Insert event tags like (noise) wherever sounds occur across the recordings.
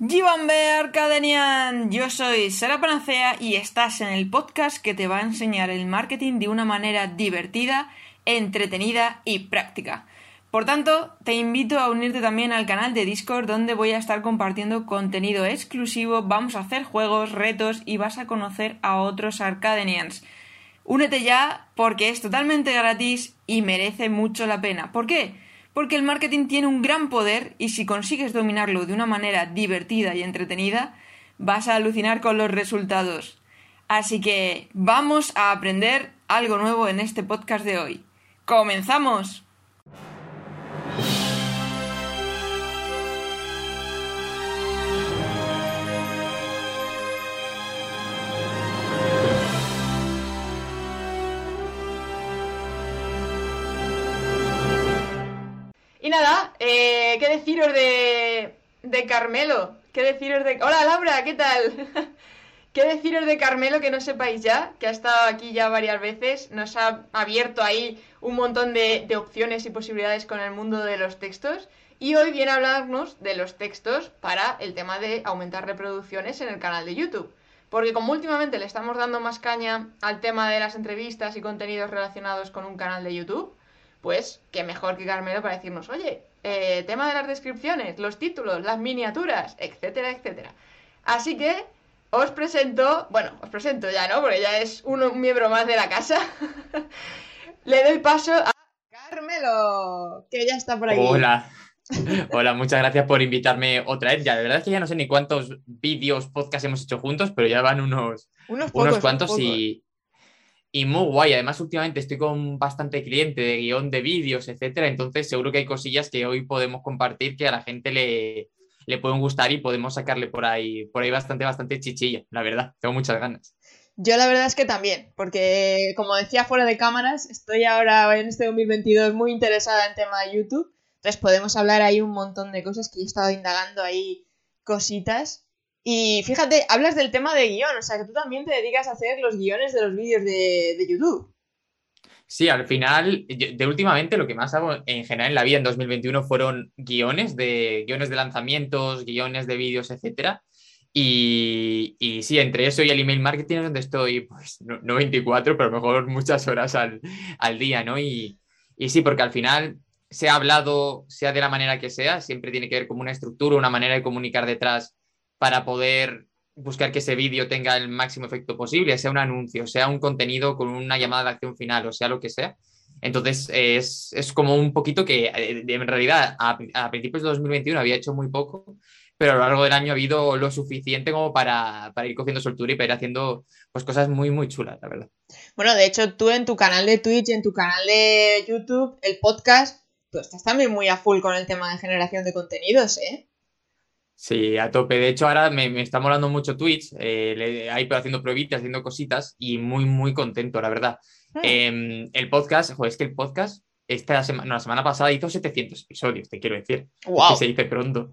Gibambe Arcadenian, yo soy Sara Panacea y estás en el podcast que te va a enseñar el marketing de una manera divertida, entretenida y práctica. Por tanto, te invito a unirte también al canal de Discord donde voy a estar compartiendo contenido exclusivo, vamos a hacer juegos, retos y vas a conocer a otros Arcadenians. Únete ya porque es totalmente gratis y merece mucho la pena. ¿Por qué? Porque el marketing tiene un gran poder y si consigues dominarlo de una manera divertida y entretenida, vas a alucinar con los resultados. Así que vamos a aprender algo nuevo en este podcast de hoy. ¡Comenzamos! Y nada, eh, ¿qué deciros de, Carmelo? ¿Qué deciros de... Hola Laura, ¿qué tal? (laughs) ¿Qué deciros de Carmelo que no sepáis ya? Que ha estado aquí ya varias veces, nos ha abierto ahí un montón de, de opciones y posibilidades con el mundo de los textos. Y hoy viene a hablarnos de los textos para el tema de aumentar reproducciones en el canal de YouTube. Porque como últimamente le estamos dando más caña al tema de las entrevistas y contenidos relacionados con un canal de YouTube, pues qué mejor que Carmelo para decirnos, oye, eh, tema de las descripciones, los títulos, las miniaturas, etcétera, etcétera. Así que os presento, bueno, os presento ya, ¿no? Porque ya es un, miembro más de la casa. (laughs) Le doy paso a Carmelo, que ya está por aquí. Hola. (laughs) Hola, muchas gracias por invitarme otra vez. Ya, de verdad es que ya no sé ni cuántos vídeos, podcasts hemos hecho juntos, pero ya van unos, unos, unos cuantos y, y muy guay. Además, últimamente estoy con bastante cliente de guion de vídeos, etcétera. Entonces, seguro que hay cosillas que hoy podemos compartir que a la gente le, le pueden gustar y podemos sacarle por ahí, por ahí bastante, bastante chichilla, la verdad. Tengo muchas ganas. Yo la verdad es que también, porque como decía fuera de cámaras, estoy ahora en este 2022 muy interesada en tema de YouTube. Entonces podemos hablar ahí un montón de cosas que he estado indagando ahí cositas y fíjate, hablas del tema de guion, o sea que tú también te dedicas a hacer los guiones de los vídeos de, YouTube. Sí, al final, de últimamente lo que más hago en general en la vida en 2021 fueron guiones de guiones de lanzamientos, guiones de vídeos, etcétera. Y, y, sí, entre eso y el email marketing es donde estoy, pues no, 24, pero mejor muchas horas al, al día, ¿no? Y, y, sí, porque al final, se ha hablado, sea de la manera que sea, siempre tiene que ver con una estructura, una manera de comunicar detrás para poder buscar que ese vídeo tenga el máximo efecto posible, sea un anuncio, sea un contenido con una llamada de acción final o sea lo que sea. Entonces es, es como un poquito que eh, en realidad a, principios de 2021 había hecho muy poco, pero a lo largo del año ha habido lo suficiente como para, para ir cogiendo soltura y para ir haciendo pues, cosas muy, muy chulas, la verdad. Bueno, de hecho tú en tu canal de Twitch, en tu canal de YouTube, el podcast, tú estás también muy a full con el tema de generación de contenidos, ¿eh? Sí, a tope. De hecho, ahora me, está molando mucho Twitch. Eh, ahí haciendo pruebitas, haciendo cositas y muy, muy contento, la verdad. Em, el podcast, joder, es que el podcast, esta semana, la semana pasada hizo 700 episodios, te quiero decir. Wow. Que se dice pronto.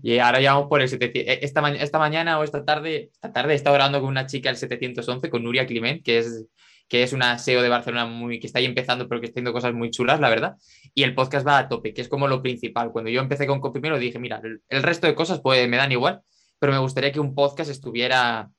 Y ahora ya vamos por el 700. Eh, esta, esta mañana o esta tarde, esta tarde he estado hablando con una chica el 711, con Nuria Climent, que es que es una SEO de Barcelona muy, que está ahí empezando, pero que está haciendo cosas muy chulas, la verdad. Y el podcast va a tope, que es como lo principal. Cuando yo empecé con Copymelo dije, mira, el, resto de cosas pues, me dan igual, pero me gustaría que un podcast estuviera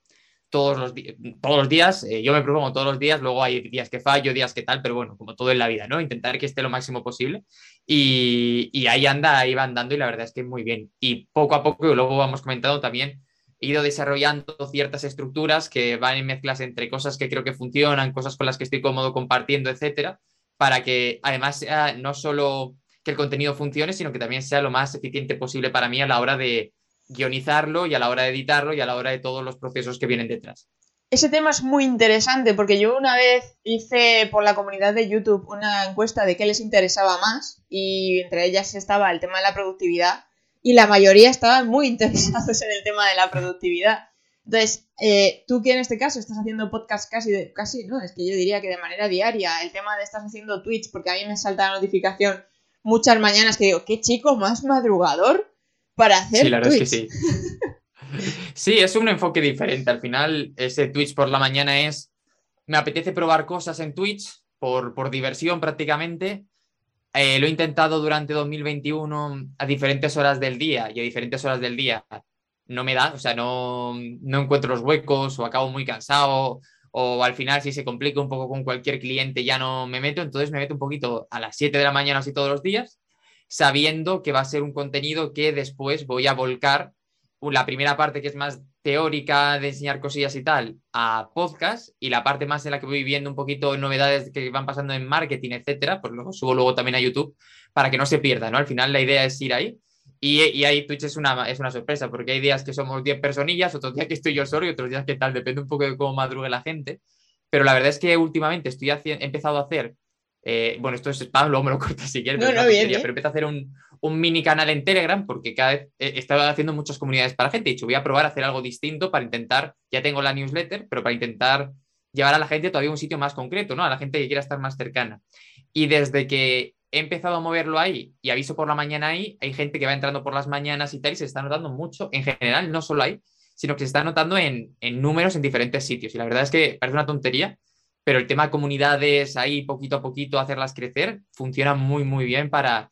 todos los, todos los días. Eh, yo me propongo todos los días, luego hay días que fallo, días que tal, pero bueno, como todo en la vida, ¿no? Intentar que esté lo máximo posible. Y, y ahí anda, ahí va andando y la verdad es que muy bien. Y poco a poco, luego vamos comentando también he ido desarrollando ciertas estructuras que van en mezclas entre cosas que creo que funcionan, cosas con las que estoy cómodo compartiendo, etcétera, para que además sea no solo que el contenido funcione, sino que también sea lo más eficiente posible para mí a la hora de guionizarlo y a la hora de editarlo y a la hora de todos los procesos que vienen detrás. Ese tema es muy interesante porque yo una vez hice por la comunidad de YouTube una encuesta de qué les interesaba más y entre ellas estaba el tema de la productividad y la mayoría estaban muy (laughs) interesados en el tema de la productividad. Entonces, eh, tú que en este caso estás haciendo podcast casi, de, casi, ¿no? Es que yo diría que de manera diaria, el tema de estás haciendo Twitch, porque a mí me salta la notificación muchas mañanas que digo, qué chico más madrugador para hacer Sí, la verdad es que sí. sí, es un enfoque diferente. Al final, ese Twitch por la mañana es, me apetece probar cosas en Twitch por, por diversión prácticamente eh, lo he intentado durante 2021 a diferentes horas del día y a diferentes horas del día no me da, o sea, no, no encuentro los huecos o acabo muy cansado o al final si se complica un poco con cualquier cliente ya no me meto, entonces me meto un poquito a las 7 de la mañana así todos los días, sabiendo que va a ser un contenido que después voy a volcar la primera parte que es más teórica de enseñar cosillas y tal a podcast y la parte más en la que voy viendo un poquito novedades que van pasando en marketing, etcétera, pues lo subo luego también a YouTube para que no se pierda, ¿no? Al final la idea es ir ahí y, y, ahí Twitch es una, es una sorpresa, porque hay días que somos 10 personillas, otros días que estoy yo solo y otros días que tal, depende un poco de cómo madrugue la gente. Pero la verdad es que últimamente estoy he empezado a hacer, eh, bueno, esto es spam, luego me lo cortas si quieres, no, pero, no, bien, pero empecé a hacer un, un, mini canal en Telegram porque cada vez he estado haciendo muchas comunidades para gente. He dicho, voy a probar a hacer algo distinto para intentar, ya tengo la newsletter, pero para intentar llevar a la gente todavía a un sitio más concreto, ¿no? A la gente que quiera estar más cercana. Y desde que he empezado a moverlo ahí y aviso por la mañana ahí, hay gente que va entrando por las mañanas y tal y se está notando mucho, en general, no solo ahí, sino que se está notando en, en números en diferentes sitios. Y la verdad es que parece una tontería, pero el tema de comunidades ahí poquito a poquito, hacerlas crecer, funciona muy, muy bien para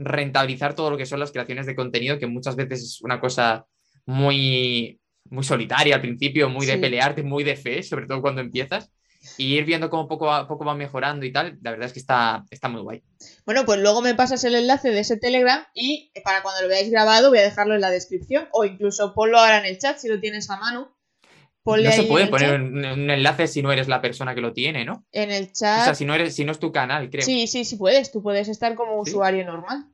rentabilizar todo lo que son las creaciones de contenido, que muchas veces es una cosa muy, muy solitaria al principio, muy de pelearte, muy de fe, sobre todo cuando empiezas y ir viendo cómo poco a poco va mejorando y tal, la verdad es que está, está muy guay. Bueno, pues luego me pasas el enlace de ese Telegram y para cuando lo veáis grabado voy a dejarlo en la descripción o incluso ponlo ahora en el chat si lo tienes a mano. no se puede poner un, enlace si no eres la persona que lo tiene, ¿no? En el chat. O sea, si no, eres, si no es tu canal, creo. Sí, sí, sí puedes. Tú puedes estar como usuario normal.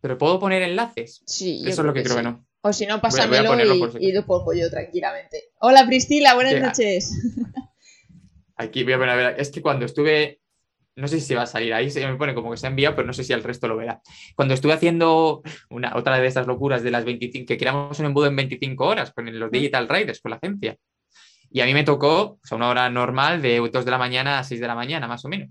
¿Pero puedo poner enlaces? Sí. Eso es lo que, creo que no. O si no, pásamelo y, y, lo pongo yo tranquilamente. Hola Priscila, buenas noches. (laughs) Aquí voy a poner, a ver, es que cuando estuve, no sé si va a salir ahí, se me pone como que se ha enviado, pero no sé si el resto lo verá. Cuando estuve haciendo una, otra de estas locuras de las 25, que creamos un embudo en 25 horas con los Digital Riders, con la agencia. Y a mí me tocó o sea, una hora normal de 2 de la mañana a 6 de la mañana, más o menos.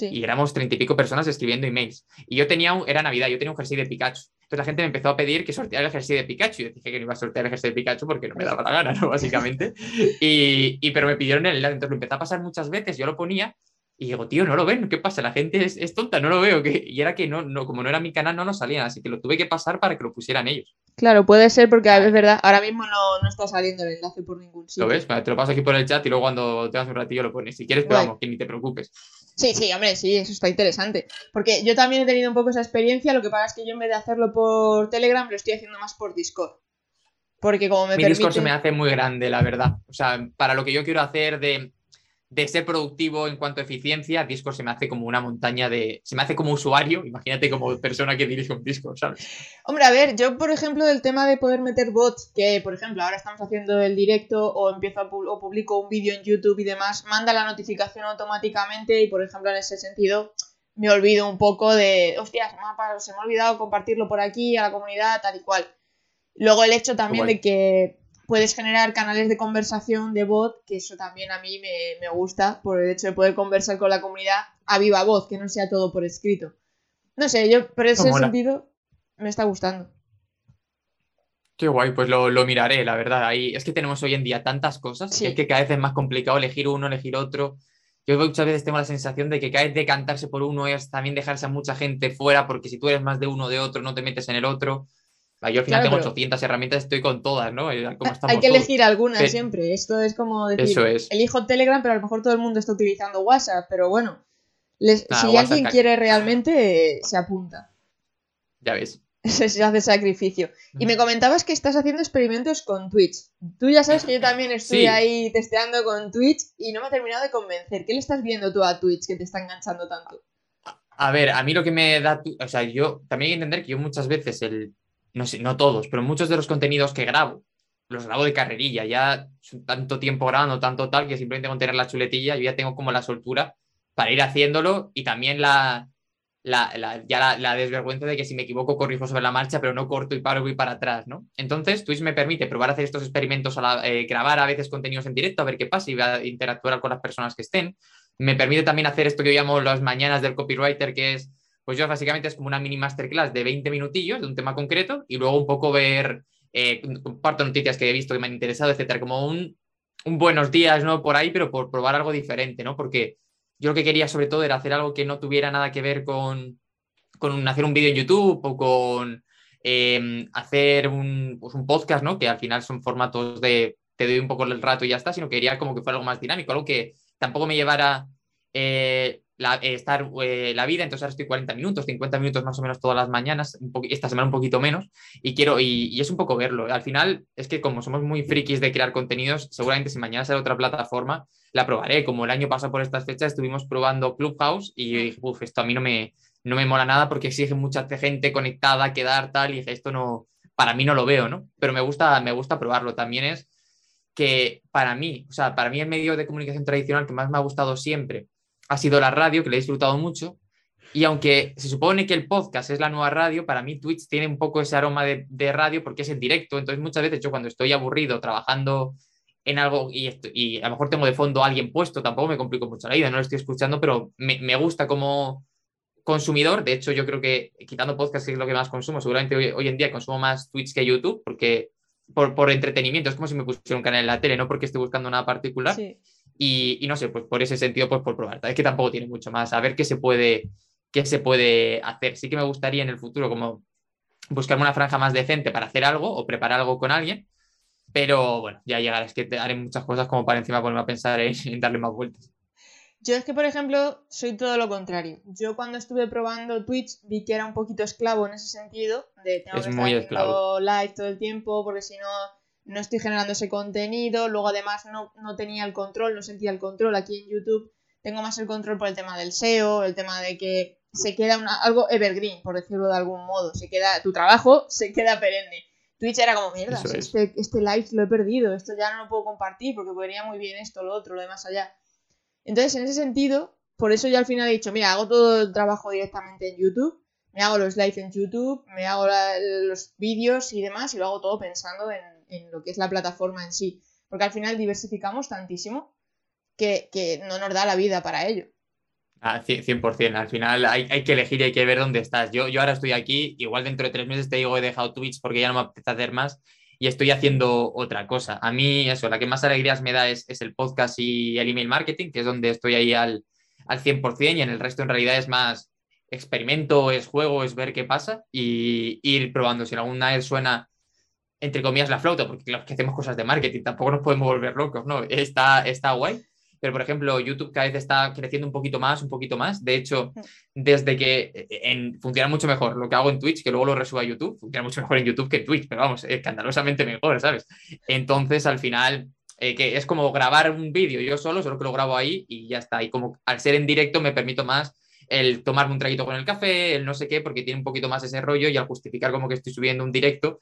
Y éramos treinta y pico personas escribiendo emails. Y yo tenía, un, era Navidad, yo tenía un jersey de Pikachu. Entonces la gente me empezó a pedir que sorteara el jersey de Pikachu. Y yo dije que no iba a sortear el jersey de Pikachu porque no me daba la gana, ¿no? (laughs) Básicamente. Y, y pero me pidieron el enlace. Entonces lo empecé a pasar muchas veces, yo lo ponía y digo, tío, no lo ven, ¿qué pasa? La gente es, es tonta, no lo veo. Que... Y era que no, no, como no era mi canal, no lo salían, así que lo tuve que pasar para que lo pusieran ellos. Claro, puede ser porque es verdad, ahora mismo no, no está saliendo el enlace por ningún sitio. ¿Lo ves? Te lo paso aquí por el chat y luego cuando tengas un ratillo lo pones. Si quieres, pero vamos, que ni te preocupes. Sí, sí, hombre, sí, eso está interesante. Porque yo también he tenido un poco esa experiencia, lo que pasa es que yo en vez de hacerlo por Telegram, lo estoy haciendo más por Discord. Porque como me Mi Discord se me hace muy grande, la verdad. O sea, para lo que yo quiero hacer de de ser productivo en cuanto a eficiencia, Discord se me hace como una montaña de. Se me hace como usuario, imagínate como persona que dirige un Discord, ¿sabes? Hombre, a ver, yo, por ejemplo, del tema de poder meter bots, que por ejemplo ahora estamos haciendo el directo o empiezo a o publico un vídeo en YouTube y demás, manda la notificación automáticamente y, por ejemplo, en ese sentido, me olvido un poco de. Hostias, se me ha olvidado compartirlo por aquí a la comunidad, tal y cual. Luego el hecho también de que puedes generar canales de conversación de bot, que eso también a mí me, gusta, por el hecho de poder conversar con la comunidad a viva voz, que no sea todo por escrito. No sé, yo por ese sentido me está gustando. Qué guay, pues lo, miraré, la verdad. Ahí, es que tenemos hoy en día tantas cosas que es que cada vez es más complicado elegir uno, elegir otro. Yo muchas veces tengo la sensación de que cada vez decantarse por uno es también dejarse a mucha gente fuera, porque si tú eres más de uno o de otro, no te metes en el otro. Yo al final tengo 800 herramientas, estoy con todas, ¿no? (laughs) Hay que elegir algunas siempre. Esto es como decir, elijo Telegram, pero a lo mejor todo el mundo está utilizando WhatsApp, pero bueno, si alguien quiere realmente, se apunta. Ya ves. (laughs) Se hace sacrificio. Y me comentabas que estás haciendo experimentos con Twitch. Tú ya sabes que yo también estoy ahí testeando con Twitch y no me ha terminado de convencer. ¿Qué le estás viendo tú a Twitch que te está enganchando tanto? A ver, a mí lo que me da, o sea, yo también hay que entender que yo muchas veces el no sé, no todos, pero muchos de los contenidos que grabo, los grabo de carrerilla, ya tanto tiempo grabando, tanto tal, que simplemente con tener la chuletilla, yo ya tengo como la soltura para ir haciéndolo y también la, la, ya la, desvergüenza de que si me equivoco corrijo sobre la marcha, pero no corto y paro y para atrás, ¿no? Entonces, Twitch me permite probar hacer estos experimentos, a eh, grabar a veces contenidos en directo, a ver qué pasa y interactuar con las personas que estén. Me permite también hacer esto que yo llamo las mañanas del copywriter, que es pues yo básicamente es como una mini masterclass de 20 minutillos de un tema concreto y luego un poco ver, eh, comparto noticias que he visto que me han interesado, etcétera, como un, buenos días, ¿no? Por ahí, pero por probar algo diferente, ¿no? Porque yo lo que quería sobre todo era hacer algo que no tuviera nada que ver con, con hacer un vídeo en YouTube o con em, hacer un, pues un podcast, ¿no? Que al final son formatos de te doy un poco el rato y ya está, sino que quería como que fuera algo más dinámico, algo que tampoco me llevara eh, la, eh, estar eh, la vida, entonces ahora estoy 40 minutos, 50 minutos más o menos todas las mañanas, esta semana un poquito menos, y quiero, y, es un poco verlo. Al final es que como somos muy frikis de crear contenidos, seguramente si mañana sale otra plataforma, la probaré. Como el año pasado por estas fechas estuvimos probando Clubhouse y dije, uff, esto a mí no me, no me mola nada porque exige mucha gente conectada, quedar tal, y dije, esto no, para mí no lo veo, ¿no? Pero me gusta, me gusta probarlo. También es que para mí, o sea, para mí el medio de comunicación tradicional que más me ha gustado siempre ha sido la radio, que le he disfrutado mucho. Y aunque se supone que el podcast es la nueva radio, para mí Twitch tiene un poco ese aroma de, radio porque es en directo. Entonces muchas veces yo cuando estoy aburrido trabajando en algo y, y, a lo mejor tengo de fondo a alguien puesto, tampoco me complico mucho la vida, no lo estoy escuchando, pero me, me, gusta como consumidor. De hecho, yo creo que quitando podcast, es lo que más consumo, seguramente hoy, hoy en día consumo más Twitch que YouTube, porque por, por, entretenimiento, es como si me pusiera un canal en la tele, no porque esté buscando nada particular. Y, no sé, pues por ese sentido, pues por probar. Es que tampoco tiene mucho más. A ver qué se puede, qué se puede hacer. Sí que me gustaría en el futuro como buscarme una franja más decente para hacer algo o preparar algo con alguien. Pero bueno, ya llegará. Es que haré muchas cosas como para encima ponerme a pensar (laughs) en darle más vueltas. Yo es que, por ejemplo, soy todo lo contrario. Yo cuando estuve probando Twitch vi que era un poquito esclavo en ese sentido, de tengo es que muy estar live todo el tiempo, porque si no, no estoy generando ese contenido. Luego, además, no, no tenía el control, no sentía el control aquí en YouTube. Tengo más el control por el tema del SEO, el tema de que se queda algo evergreen, por decirlo de algún modo. Se queda, tu trabajo (laughs) se queda perenne. Twitch era como, mierda, este, este live lo he perdido, esto ya no lo puedo compartir porque podría muy bien esto, lo otro, lo demás allá. Entonces, en ese sentido, por eso yo al final he dicho, mira, hago todo el trabajo directamente en YouTube, me hago los live en YouTube, me hago los vídeos y demás, y lo hago todo pensando en, lo que es la plataforma en sí. Porque al final diversificamos tantísimo que, no nos da la vida para ello. Ah, 100%, al final hay, hay, que elegir y hay que ver dónde estás. Yo, yo ahora estoy aquí, igual dentro de tres meses te digo he dejado Twitch porque ya no me apetece hacer más y estoy haciendo otra cosa. A mí eso, la que más alegrías me da es, el podcast y el email marketing, que es donde estoy ahí al, al 100% y en el resto en realidad es más experimento, es juego, es ver qué pasa y, ir probando. Si en alguna vez suena, entre comillas, la flauta, porque claro que hacemos cosas de marketing, tampoco nos podemos volver locos, ¿no? Está, está guay pero por ejemplo, YouTube cada vez está creciendo un poquito más, un poquito más. De hecho, desde que eh, en, funciona mucho mejor lo que hago en Twitch, que luego lo resubo a YouTube, funciona mucho mejor en YouTube que en Twitch, pero vamos, escandalosamente mejor, ¿sabes? Entonces, al final, eh, que es como grabar un vídeo yo solo, solo que lo grabo ahí y ya está. Y como al ser en directo me permito más el tomarme un traguito con el café, el no sé qué, porque tiene un poquito más ese rollo y al justificar como que estoy subiendo un directo,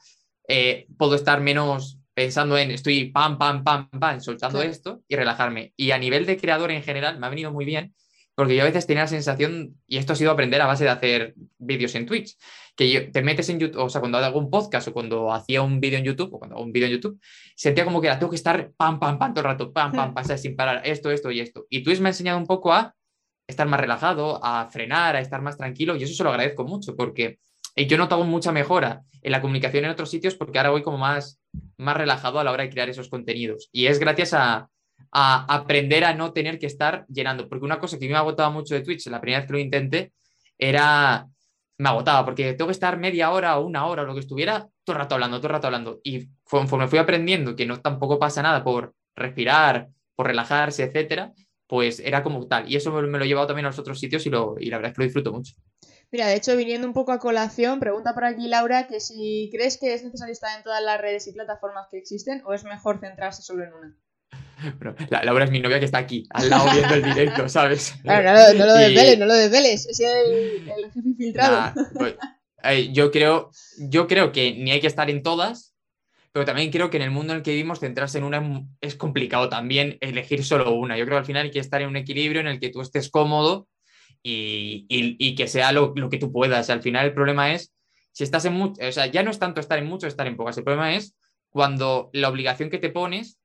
eh, puedo estar menos pensando en estoy pam, pam, pam, pam, soltando esto y relajarme. Y a nivel de creador en general me ha venido muy bien porque yo a veces tenía la sensación, y esto ha sido aprender a base de hacer vídeos en Twitch, que yo, te metes en YouTube, o sea, cuando hago un podcast o cuando hacía un vídeo en YouTube, o cuando hago un vídeo en YouTube, sentía como que era, tengo que estar pam, pam, pam todo el rato, pam, pam, pasar sin parar, esto, esto y esto. Y Twitch me ha enseñado un poco a estar más relajado, a frenar, a estar más tranquilo, y eso se lo agradezco mucho, porque yo he notado mucha mejora en la comunicación en otros sitios porque ahora voy como más, más relajado a la hora de crear esos contenidos. Y es gracias a, aprender a no tener que estar llenando. Porque una cosa que me agotaba mucho de Twitch la primera vez que lo intenté era, me agotaba porque tengo que estar media hora o una hora o lo que estuviera todo el rato hablando, todo el rato hablando. Y conforme fui aprendiendo que no tampoco pasa nada por respirar, por relajarse, etcétera, pues era como tal. Y eso me, lo he llevado también a los otros sitios y, lo, y la verdad es que lo disfruto mucho. Mira, de hecho, viniendo un poco a colación, pregunta por aquí Laura que si crees que es necesario estar en todas las redes y plataformas que existen o es mejor centrarse solo en una. Bueno, Laura es mi novia que está aquí, al lado viendo el directo, ¿sabes? (laughs) Claro, no, no lo desveles, no lo desveles, es el, el jefe infiltrado. Pues, yo, creo, yo creo que ni hay que estar en todas, pero también creo que en el mundo en el que vivimos centrarse en una es complicado también elegir solo una. Yo creo que al final hay que estar en un equilibrio en el que tú estés cómodo y, que sea lo, que tú puedas. Al final el problema es, si estás en mucho, o sea, ya no es tanto estar en mucho, estar en pocas. El problema es cuando la obligación que te pones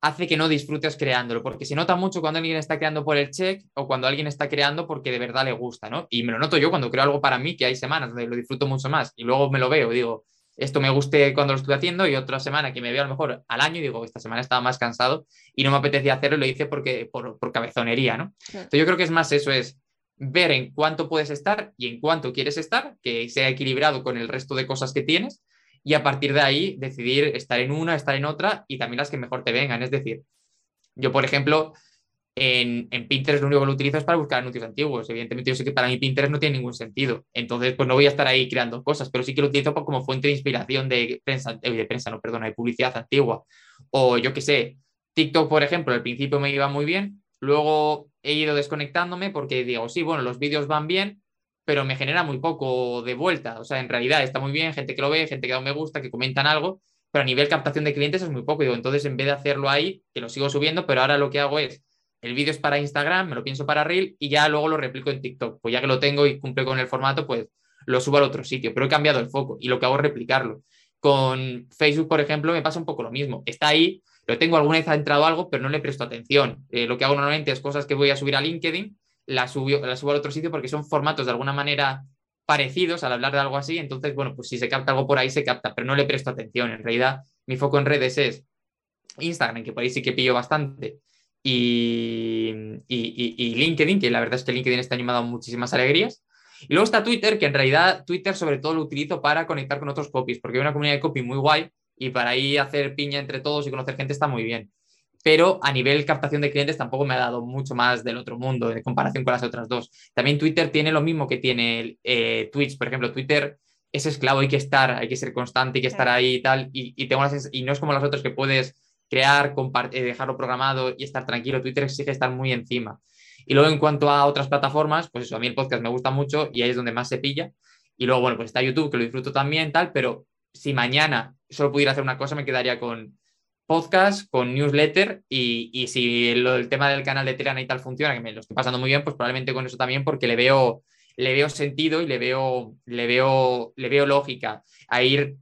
hace que no disfrutes creándolo, porque se nota mucho cuando alguien está creando por el check o cuando alguien está creando porque de verdad le gusta, ¿no? Y me lo noto yo cuando creo algo para mí, que hay semanas donde lo disfruto mucho más y luego me lo veo, digo, esto me guste cuando lo estoy haciendo y otra semana que me veo a lo mejor al año y digo, esta semana estaba más cansado y no me apetecía hacerlo y lo hice porque, por, cabezonería, ¿no? Entonces yo creo que es más eso, es ver en cuánto puedes estar y en cuánto quieres estar, que sea equilibrado con el resto de cosas que tienes, y a partir de ahí decidir estar en una, estar en otra y también las que mejor te vengan. Es decir, yo, por ejemplo, en, Pinterest lo único que lo utilizo es para buscar anuncios antiguos. Evidentemente, yo sé que para mí Pinterest no tiene ningún sentido. Entonces, pues no voy a estar ahí creando cosas, pero sí que lo utilizo como fuente de inspiración de prensa, eh, de prensa, no, perdona, de publicidad antigua. O yo qué sé, TikTok, por ejemplo, al principio me iba muy bien, luego he ido desconectándome porque digo, sí, bueno, los vídeos van bien, pero me genera muy poco de vuelta. O sea, en realidad está muy bien, gente que lo ve, gente que da me gusta, que comentan algo, pero a nivel captación de clientes es muy poco. Digo, entonces en vez de hacerlo ahí, que lo sigo subiendo, pero ahora lo que hago es, el vídeo es para Instagram, me lo pienso para Reel y ya luego lo replico en TikTok. Pues ya que lo tengo y cumple con el formato, pues lo subo al otro sitio, pero he cambiado el foco y lo que hago es replicarlo. Con Facebook, por ejemplo, me pasa un poco lo mismo. Está ahí, lo tengo alguna vez ha entrado algo, pero no le presto atención. Eh, lo que hago normalmente es cosas que voy a subir a LinkedIn, las subo, la subo al otro sitio porque son formatos de alguna manera parecidos al hablar de algo así. Entonces, bueno, pues si se capta algo por ahí, se capta, pero no le presto atención. En realidad, mi foco en redes es Instagram, que por ahí sí que pillo bastante, y, y, LinkedIn, que la verdad es que LinkedIn está animado a muchísimas alegrías. Y luego está Twitter, que en realidad Twitter sobre todo lo utilizo para conectar con otros copies, porque hay una comunidad de copy muy guay y para ahí hacer piña entre todos y conocer gente está muy bien. Pero a nivel captación de clientes tampoco me ha dado mucho más del otro mundo en comparación con las otras dos. También Twitter tiene lo mismo que tiene eh, Twitch. Por ejemplo, Twitter es esclavo, hay que estar, hay que ser constante, hay que estar ahí y tal. Y, tengo y no es como las otras que puedes crear, eh, dejarlo programado y estar tranquilo. Twitter exige estar muy encima. Y luego en cuanto a otras plataformas, pues eso, a mí el podcast me gusta mucho y ahí es donde más se pilla. Y luego, bueno, pues está YouTube, que lo disfruto también, tal, pero si mañana solo pudiera hacer una cosa, me quedaría con podcast, con newsletter y, y si el, tema del canal de Telegram y tal funciona, que me lo estoy pasando muy bien, pues probablemente con eso también, porque le veo, le veo sentido y le veo, le veo, le veo lógica a ir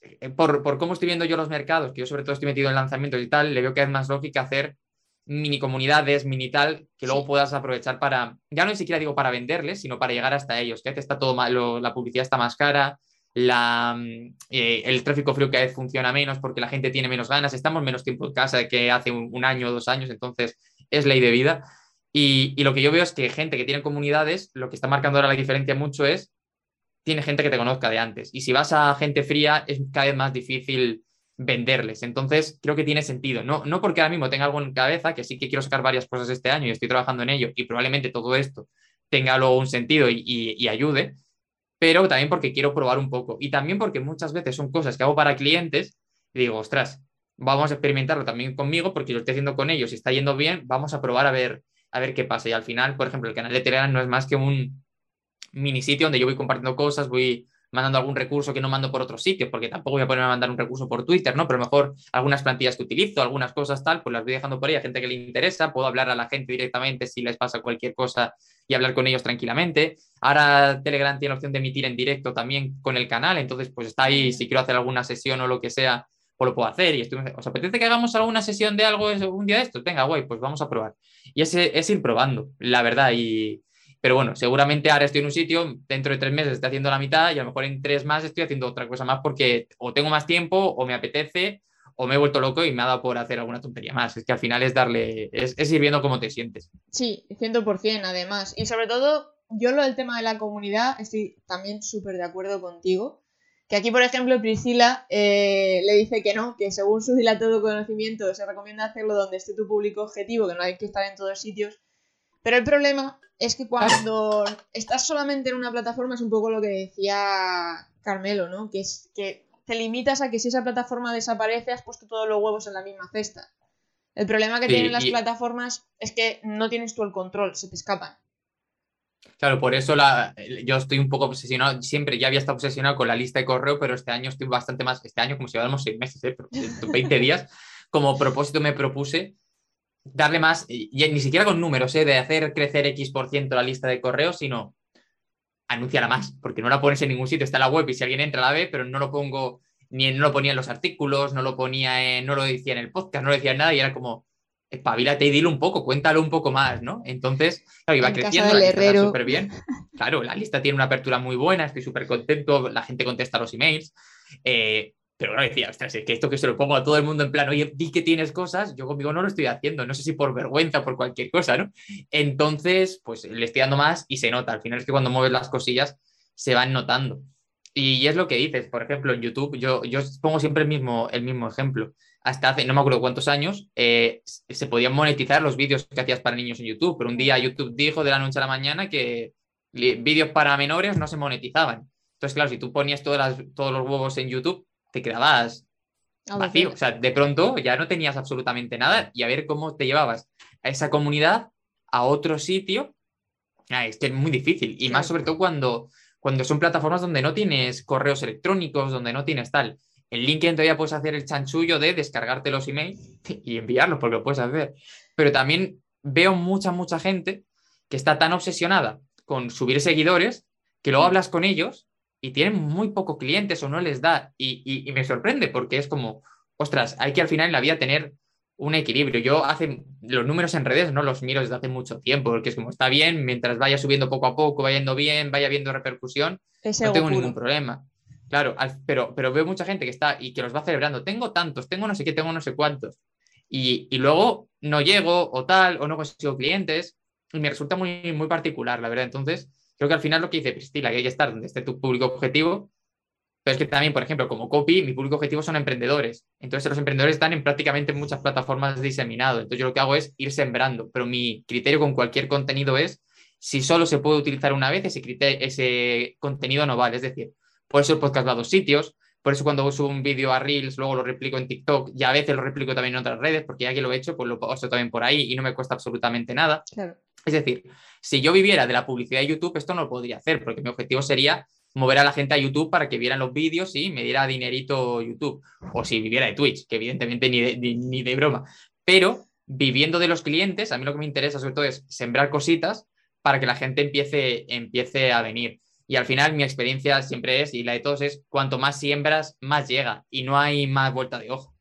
eh, por, por, cómo estoy viendo yo los mercados, que yo sobre todo estoy metido en lanzamientos y tal, le veo que es más lógica hacer mini comunidades, mini tal, que luego puedas aprovechar para, ya no ni siquiera digo para venderles, sino para llegar hasta ellos, que está todo malo, la publicidad está más cara, la, eh, el tráfico frío cada vez funciona menos porque la gente tiene menos ganas, estamos menos tiempo en casa que hace un, año o dos años, entonces es ley de vida. Y, y, lo que yo veo es que gente que tiene comunidades, lo que está marcando ahora la diferencia mucho es tiene gente que te conozca de antes. Y si vas a gente fría, es cada vez más difícil venderles. Entonces, creo que tiene sentido. No, no porque ahora mismo tenga algo en cabeza, que sí que quiero sacar varias cosas este año y estoy trabajando en ello, y probablemente todo esto tenga luego un sentido y, ayude, pero también porque quiero probar un poco. Y también porque muchas veces son cosas que hago para clientes digo, ostras, vamos a experimentarlo también conmigo porque lo estoy haciendo con ellos y está yendo bien, vamos a probar a ver, a ver qué pasa. Y al final, por ejemplo, el canal de Telegram no es más que un, mini sitio donde yo voy compartiendo cosas, voy mandando algún recurso que no mando por otro sitio, porque tampoco voy a ponerme a mandar un recurso por Twitter, ¿no? Pero mejor algunas plantillas que utilizo, algunas cosas tal, pues las voy dejando por ahí a gente que le interesa, puedo hablar a la gente directamente si les pasa cualquier cosa y hablar con ellos tranquilamente. Ahora Telegram tiene la opción de emitir en directo también con el canal, entonces pues está ahí, si quiero hacer alguna sesión o lo que sea, pues lo puedo hacer. Y estoy, ¿os apetece que hagamos alguna sesión de algo un día de esto? Venga, guay, pues vamos a probar. Y es, es ir probando, la verdad, y pero bueno, seguramente ahora estoy en un sitio, dentro de tres meses estoy haciendo la mitad y a lo mejor en tres más estoy haciendo otra cosa más porque o tengo más tiempo o me apetece o me he vuelto loco y me ha dado por hacer alguna tontería más. Es que al final es darle, es, es ir viendo cómo te sientes. Sí, 100% además. Y sobre todo, yo lo del tema de la comunidad estoy también súper de acuerdo contigo. Que aquí, por ejemplo, Priscila eh, le dice que no, que según su dilatado conocimiento se recomienda hacerlo donde esté tu público objetivo, que no hay que estar en todos sitios. Pero el problema es que cuando estás solamente en una plataforma es un poco lo que decía Carmelo, ¿no? Que es que te limitas a que si esa plataforma desaparece has puesto todos los huevos en la misma cesta. El problema que tienen las plataformas es que no tienes tú el control, se te escapan. Claro, por eso la, yo estoy un poco obsesionado, siempre ya había estado obsesionado con la lista de correo, pero este año estoy bastante más, este año como si lleváramos seis meses, ¿eh? 20 (laughs) días, como propósito me propuse darle más, y, ni siquiera con números, ¿eh? de hacer crecer X por ciento la lista de correos, sino anunciarla más, porque no la pones en ningún sitio, está en la web y si alguien entra la ve, pero no lo pongo, ni no lo ponía en los artículos, no lo ponía en, no lo decía en el podcast, no lo decía en nada y era como, espabilate y dilo un poco, cuéntalo un poco más, ¿no? Entonces, claro, iba creciendo, la súper bien. Claro, la lista tiene una apertura muy buena, estoy súper contento, la gente contesta los emails, eh, Pero claro, decía, ostras, es que esto que se lo pongo a todo el mundo en plan, oye, di que tienes cosas, yo conmigo no lo estoy haciendo, no sé si por vergüenza por cualquier cosa, ¿no? Entonces, pues le estoy dando más y se nota. Al final es que cuando mueves las cosillas se van notando. Y, es lo que dices, por ejemplo, en YouTube, yo, yo pongo siempre el mismo, el mismo ejemplo. Hasta hace, no me acuerdo cuántos años, eh, se podían monetizar los vídeos que hacías para niños en YouTube, pero un día YouTube dijo de la noche a la mañana que vídeos para menores no se monetizaban. Entonces, claro, si tú ponías todas todos los huevos en YouTube, te quedabas vacío. O sea, de pronto ya no tenías absolutamente nada y a ver cómo te llevabas a esa comunidad a otro sitio. Ah, es que es muy difícil. Y más sobre todo cuando cuando son plataformas donde no tienes correos electrónicos, donde no tienes tal. En LinkedIn todavía puedes hacer el chanchullo de descargarte los emails y enviarlos, porque lo puedes hacer. Pero también veo mucha, mucha gente que está tan obsesionada con subir seguidores que luego hablas con ellos y tienen muy pocos clientes o no les da. Y, y me sorprende porque es como, ostras, hay que al final en la vida tener un equilibrio. Yo hace los números en redes no los miro desde hace mucho tiempo, porque es como está bien, mientras vaya subiendo poco a poco, vaya yendo bien, vaya viendo repercusión, no tengo ningún problema. Claro, pero, pero veo mucha gente que está y que los va celebrando. Tengo tantos, tengo no sé qué, tengo no sé cuántos. Y, y luego no llego o tal, o no consigo clientes, y me resulta muy, muy particular, la verdad. Entonces, creo que al final lo que dice Priscila, que hay que estar donde esté tu público objetivo, pero es que también, por ejemplo, como copy, mi público objetivo son emprendedores. Entonces, los emprendedores están en prácticamente muchas plataformas de diseminado. Entonces, yo lo que hago es ir sembrando. Pero mi criterio con cualquier contenido es si solo se puede utilizar una vez, ese, contenido no vale. Es decir, por eso el podcast va a dos sitios. Por eso cuando subo un vídeo a Reels, luego lo replico en TikTok y a veces lo replico también en otras redes, porque ya que lo he hecho, pues lo paso también por ahí y no me cuesta absolutamente nada. Es decir, si yo viviera de la publicidad de YouTube, esto no lo podría hacer, porque mi objetivo sería mover a la gente a YouTube para que vieran los vídeos y me diera dinerito YouTube. O si viviera de Twitch, que evidentemente ni de, ni, de broma. Pero viviendo de los clientes, a mí lo que me interesa sobre todo es sembrar cositas para que la gente empiece, empiece a venir. Y al final mi experiencia siempre es, y la de todos es, cuanto más siembras, más llega y no hay más vuelta de ojo.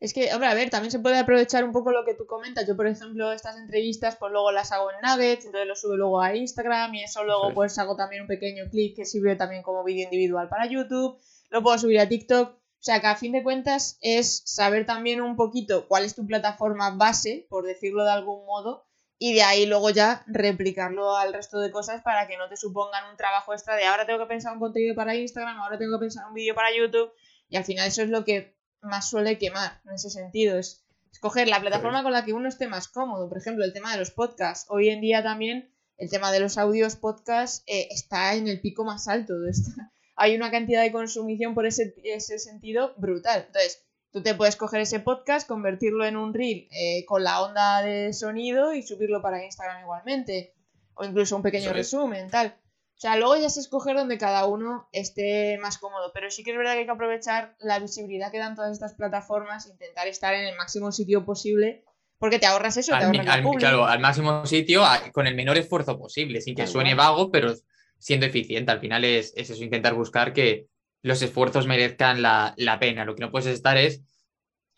Es que, hombre, a ver, también se puede aprovechar un poco lo que tú comentas. Yo, por ejemplo, estas entrevistas, pues luego las hago en Nuggets, entonces lo subo luego a Instagram y eso luego pues hago también un pequeño clip que sirve también como vídeo individual para YouTube. Lo puedo subir a TikTok. O sea que a fin de cuentas es saber también un poquito cuál es tu plataforma base, por decirlo de algún modo, y de ahí luego ya replicarlo al resto de cosas para que no te supongan un trabajo extra de ahora tengo que pensar un contenido para Instagram, ahora tengo que pensar un vídeo para YouTube. Y al final eso es lo que más suele quemar en ese sentido. Es escoger la plataforma con la que uno esté más cómodo. Por ejemplo, el tema de los podcasts. Hoy en día también el tema de los audios podcasts eh, está en el pico más alto. (laughs) Hay una cantidad de consumición por ese, ese sentido brutal. Entonces, tú te puedes coger ese podcast, convertirlo en un reel eh, con la onda de sonido y subirlo para Instagram igualmente. O incluso un pequeño resumen, tal. O sea, luego ya se escoger donde cada uno esté más cómodo, pero sí que es verdad que hay que aprovechar la visibilidad que dan todas estas plataformas, intentar estar en el máximo sitio posible, porque te ahorras eso, te ahorras al, Claro, al máximo sitio, con el menor esfuerzo posible, sin que suene vago, pero siendo eficiente. Al final es, eso, intentar buscar que los esfuerzos merezcan la, la pena. Lo que no puedes estar es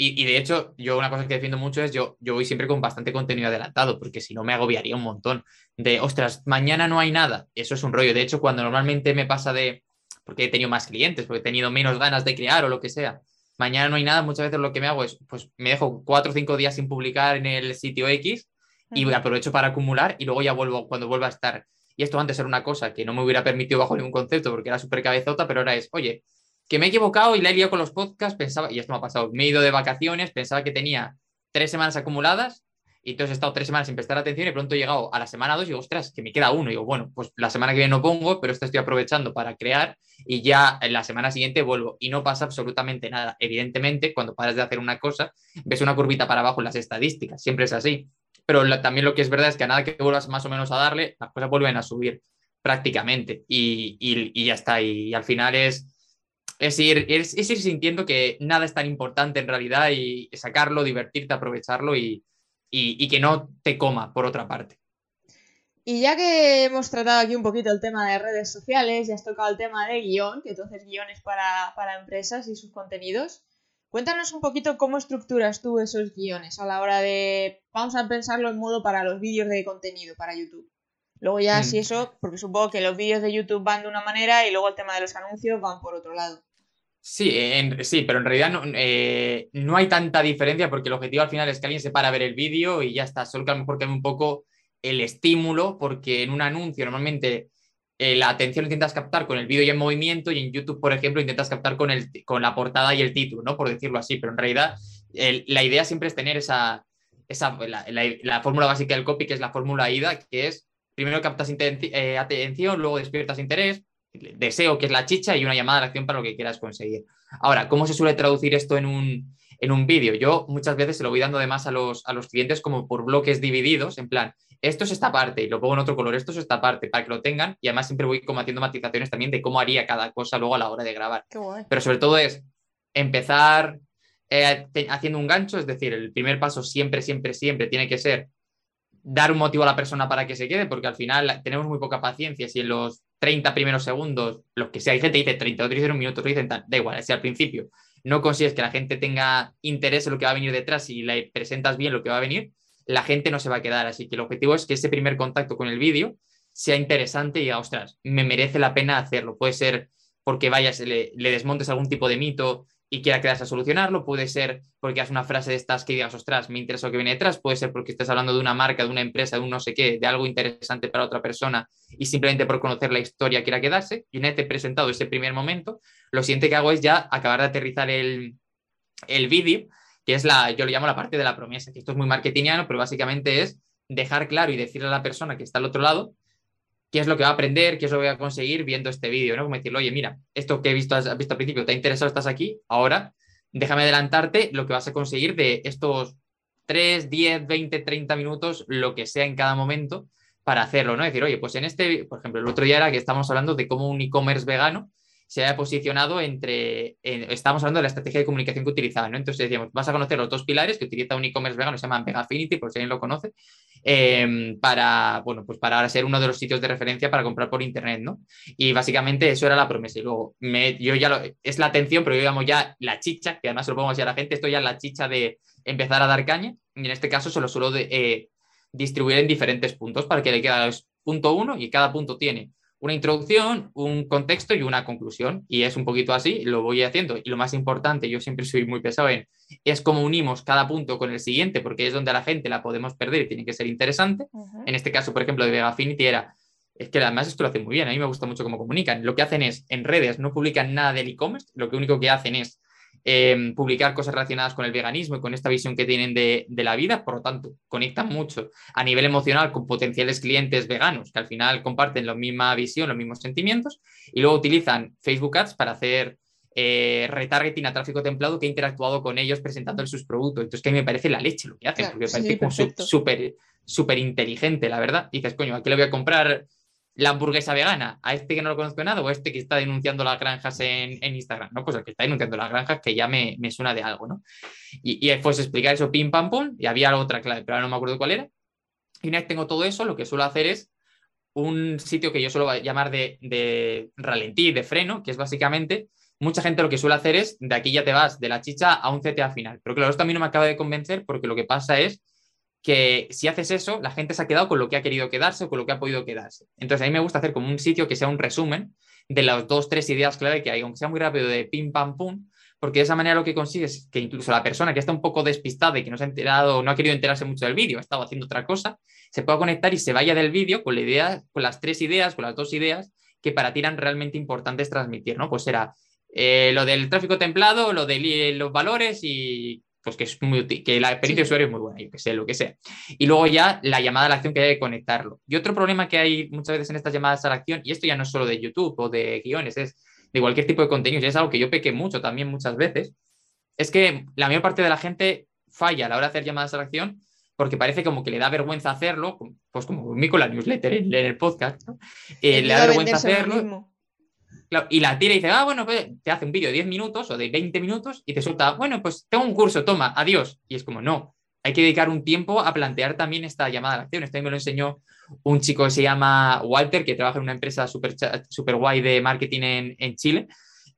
y, de hecho, yo una cosa que defiendo mucho es yo, yo voy siempre con bastante contenido adelantado, porque si no me agobiaría un montón. De, ostras, mañana no hay nada. Eso es un rollo. De hecho, cuando normalmente me pasa de, porque he tenido más clientes, porque he tenido menos ganas de crear o lo que sea, mañana no hay nada, muchas veces lo que me hago es, pues me dejo cuatro o cinco días sin publicar en el sitio X y aprovecho para acumular y luego ya vuelvo cuando vuelva a estar. Y esto antes era una cosa que no me hubiera permitido bajo ningún concepto porque era súper cabezota, pero ahora es, oye, que me he equivocado y la he liado con los podcasts, pensaba, y esto me ha pasado, me he ido de vacaciones, pensaba que tenía tres semanas acumuladas y entonces he estado tres semanas sin prestar atención y pronto he llegado a la semana dos y digo, ostras, que me queda uno. Y digo, bueno, pues la semana que viene no pongo, pero esta estoy aprovechando para crear y ya en la semana siguiente vuelvo y no pasa absolutamente nada. Evidentemente, cuando paras de hacer una cosa, ves una curvita para abajo en las estadísticas, siempre es así. Pero también lo que es verdad es que a nada que vuelvas más o menos a darle, las cosas vuelven a subir prácticamente y, y ya está. Y al final es es ir, es, ir sintiendo que nada es tan importante en realidad y sacarlo, divertirte, aprovecharlo y, que no te coma, por otra parte. Y ya que hemos tratado aquí un poquito el tema de redes sociales, ya has tocado el tema de guion, que entonces guiones para, para empresas y sus contenidos, cuéntanos un poquito cómo estructuras tú esos guiones a la hora de, vamos a pensarlo en modo para los vídeos de contenido para YouTube. Luego ya mm. si eso, porque supongo que los vídeos de YouTube van de una manera y luego el tema de los anuncios van por otro lado. Sí, sí, pero en realidad no, eh, no, hay tanta diferencia porque el objetivo al final es que alguien se para a ver el vídeo y ya está. Solo que a lo mejor cambia un poco el estímulo porque en un anuncio normalmente eh, la atención intentas captar con el vídeo y en movimiento y en YouTube, por ejemplo, intentas captar con, el, con la portada y el título, ¿no? Por decirlo así, pero en realidad la idea siempre es tener esa, esa la, fórmula básica del copy, que es la fórmula IDA, que es primero captas eh, atención, luego despiertas interés, deseo, que es la chicha, y una llamada a la acción para lo que quieras conseguir. Ahora, ¿cómo se suele traducir esto en un, en un vídeo? Yo muchas veces se lo voy dando además a los, a los clientes como por bloques divididos, en plan, esto es esta parte y lo pongo en otro color, esto es esta parte, para que lo tengan y además siempre voy como haciendo matizaciones también de cómo haría cada cosa luego a la hora de grabar. Pero sobre todo es empezar eh, haciendo un gancho, es decir, el primer paso siempre, siempre, siempre tiene que ser dar un motivo a la persona para que se quede, porque al final tenemos muy poca paciencia. Si en los 30 primeros segundos, lo que sea, hay gente que dice 30, otros dicen un minuto, otros dicen tal, da igual, si al principio no consigues que la gente tenga interés en lo que va a venir detrás y le presentas bien lo que va a venir, la gente no se va a quedar. Así que el objetivo es que ese primer contacto con el vídeo sea interesante y diga, ostras, me merece la pena hacerlo. Puede ser porque vayas, le, le desmontes algún tipo de mito, y quiera quedarse a solucionarlo, puede ser porque haces una frase de estas que digas, ostras, me interesa lo que viene detrás, puede ser porque estás hablando de una marca, de una empresa, de un no sé qué, de algo interesante para otra persona y simplemente por conocer la historia quiera quedarse. Y una vez presentado ese primer momento, lo siguiente que hago es ya acabar de aterrizar el, el vídeo, que es la, yo lo llamo la parte de la promesa, que esto es muy marketingiano, pero básicamente es dejar claro y decirle a la persona que está al otro lado qué es lo que va a aprender, qué es lo que va a conseguir viendo este vídeo, ¿no? Como decirle, oye, mira, esto que he visto, has visto al principio, te ha interesado, estás aquí, ahora déjame adelantarte lo que vas a conseguir de estos 3, 10, 20, 30 minutos, lo que sea en cada momento, para hacerlo, ¿no? decir, oye, pues en este, por ejemplo, el otro día era que estamos hablando de cómo un e-commerce vegano se haya posicionado entre, estamos hablando de la estrategia de comunicación que utilizaba, ¿no? Entonces decíamos, vas a conocer los dos pilares que utiliza un e-commerce vegano, se llaman Vegafinity, por si alguien lo conoce, em, para, bueno, pues para ser uno de los sitios de referencia para comprar por internet, ¿no? Y básicamente eso era la promesa. Y luego, me, yo ya lo, es la atención, pero yo llamo ya la chicha, que además se lo pongo así a la gente, esto ya es la chicha de empezar a dar caña, y en este caso se lo suelo eh, distribuir en diferentes puntos para que le quede punto uno y cada punto tiene una introducción, un contexto y una conclusión. Y es un poquito así, lo voy haciendo. Y lo más importante, yo siempre soy muy pesado en, es cómo unimos cada punto con el siguiente, porque es donde a la gente la podemos perder y tiene que ser interesante. En este caso, por ejemplo, de Vegafinity era, es que además esto lo hacen muy bien, a mí me gusta mucho cómo comunican. Lo que hacen es, en redes no publican nada del e-commerce, lo que único que hacen es Em, publicar cosas relacionadas con el veganismo y con esta visión que tienen de, la vida, por lo tanto, conectan mucho a nivel emocional con potenciales clientes veganos que al final comparten la misma visión, los mismos sentimientos, y luego utilizan Facebook Ads para hacer eh, retargeting a tráfico templado que ha interactuado con ellos presentando sus productos. Entonces, que a mí me parece la leche lo que hacen, porque me parece súper súper inteligente, la verdad. dices, coño, aquí le voy a comprar la hamburguesa vegana a este que no lo conozco nada o a este que está denunciando las granjas en, Instagram, ¿no? Pues el que está denunciando las granjas que ya me, suena de algo, ¿no? Y, y después explicar eso pim pam pum y había otra clave, pero ahora no me acuerdo cuál era. Y una vez tengo todo eso, lo que suelo hacer es un sitio que yo suelo llamar de, de ralentí, de freno, que es básicamente, mucha gente lo que suele hacer es, de aquí ya te vas de la chicha a un CTA final. Pero claro, esto también no me acaba de convencer porque lo que pasa es que si haces eso, la gente se ha quedado con lo que ha querido quedarse o con lo que ha podido quedarse. Entonces, a mí me gusta hacer como un sitio que sea un resumen de las dos, tres ideas clave que hay, aunque sea muy rápido de pim, pam, pum, porque de esa manera lo que consigues es que incluso la persona que está un poco despistada y que no se ha enterado, no ha querido enterarse mucho del vídeo, ha estado haciendo otra cosa, se pueda conectar y se vaya del vídeo con la idea, con las tres ideas, con las dos ideas que para ti eran realmente importantes transmitir, ¿no? Pues era eh, lo del tráfico templado, lo de los valores y pues que es muy que la experiencia de usuario es muy buena, yo que sé, lo que sea. Y luego ya la llamada a la acción que hay que conectarlo. Y otro problema que hay muchas veces en estas llamadas a la acción, y esto ya no es solo de YouTube o de guiones, es de cualquier tipo de contenido, y es algo que yo pequé mucho también muchas veces, es que la mayor parte de la gente falla a la hora de hacer llamadas a la acción porque parece como que le da vergüenza hacerlo, pues como conmigo con la newsletter, en el podcast, eh, le da vergüenza hacerlo y la tira y dice, ah, bueno, pues te hace un vídeo de 10 minutos o de 20 minutos y te suelta, bueno, pues tengo un curso, toma, adiós. Y es como, no, hay que dedicar un tiempo a plantear también esta llamada a la acción. Esto me lo enseñó un chico que se llama Walter, que trabaja en una empresa súper super guay de marketing en, en Chile,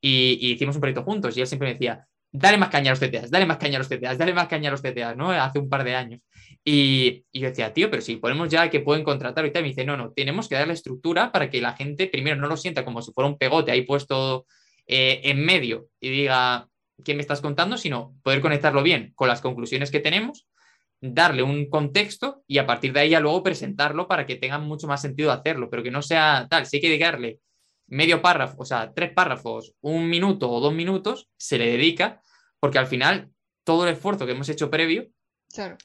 y, y, hicimos un proyecto juntos. Y él siempre me decía, dale más caña a los CTAs, dale más caña a los CTAs, dale más caña a los CTAs, ¿no? Hace un par de años. Y, yo decía, tío, pero si ponemos ya que pueden contratar ahorita, me dice, no, no, tenemos que darle estructura para que la gente primero no lo sienta como si fuera un pegote ahí puesto eh, en medio y diga qué me estás contando, sino poder conectarlo bien con las conclusiones que tenemos, darle un contexto y a partir de ahí ya luego presentarlo para que tenga mucho más sentido hacerlo, pero que no sea tal, si hay que dedicarle medio párrafo, o sea, tres párrafos, un minuto o dos minutos, se le dedica, porque al final todo el esfuerzo que hemos hecho previo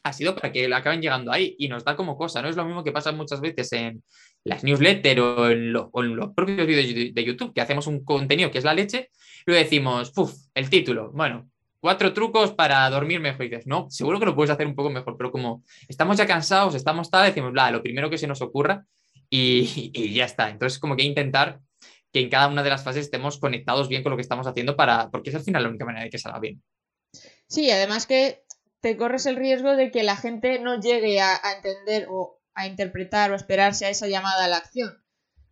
ha sido para que acaben llegando ahí y nos da como cosa. No es lo mismo que pasa muchas veces en las newsletters o en, los propios vídeos de YouTube, que hacemos un contenido que es la leche, y luego decimos, puf, el título, bueno, cuatro trucos para dormir mejor. Y dices, no, seguro que lo puedes hacer un poco mejor, pero como estamos ya cansados, estamos tal, decimos, bla, lo primero que se nos ocurra y, y ya está. Entonces, como que intentar que en cada una de las fases estemos conectados bien con lo que estamos haciendo para, porque es al final la única manera de que salga bien. Sí, además que te corres el riesgo de que la gente no llegue a, entender o a interpretar o esperarse a esa llamada a la acción.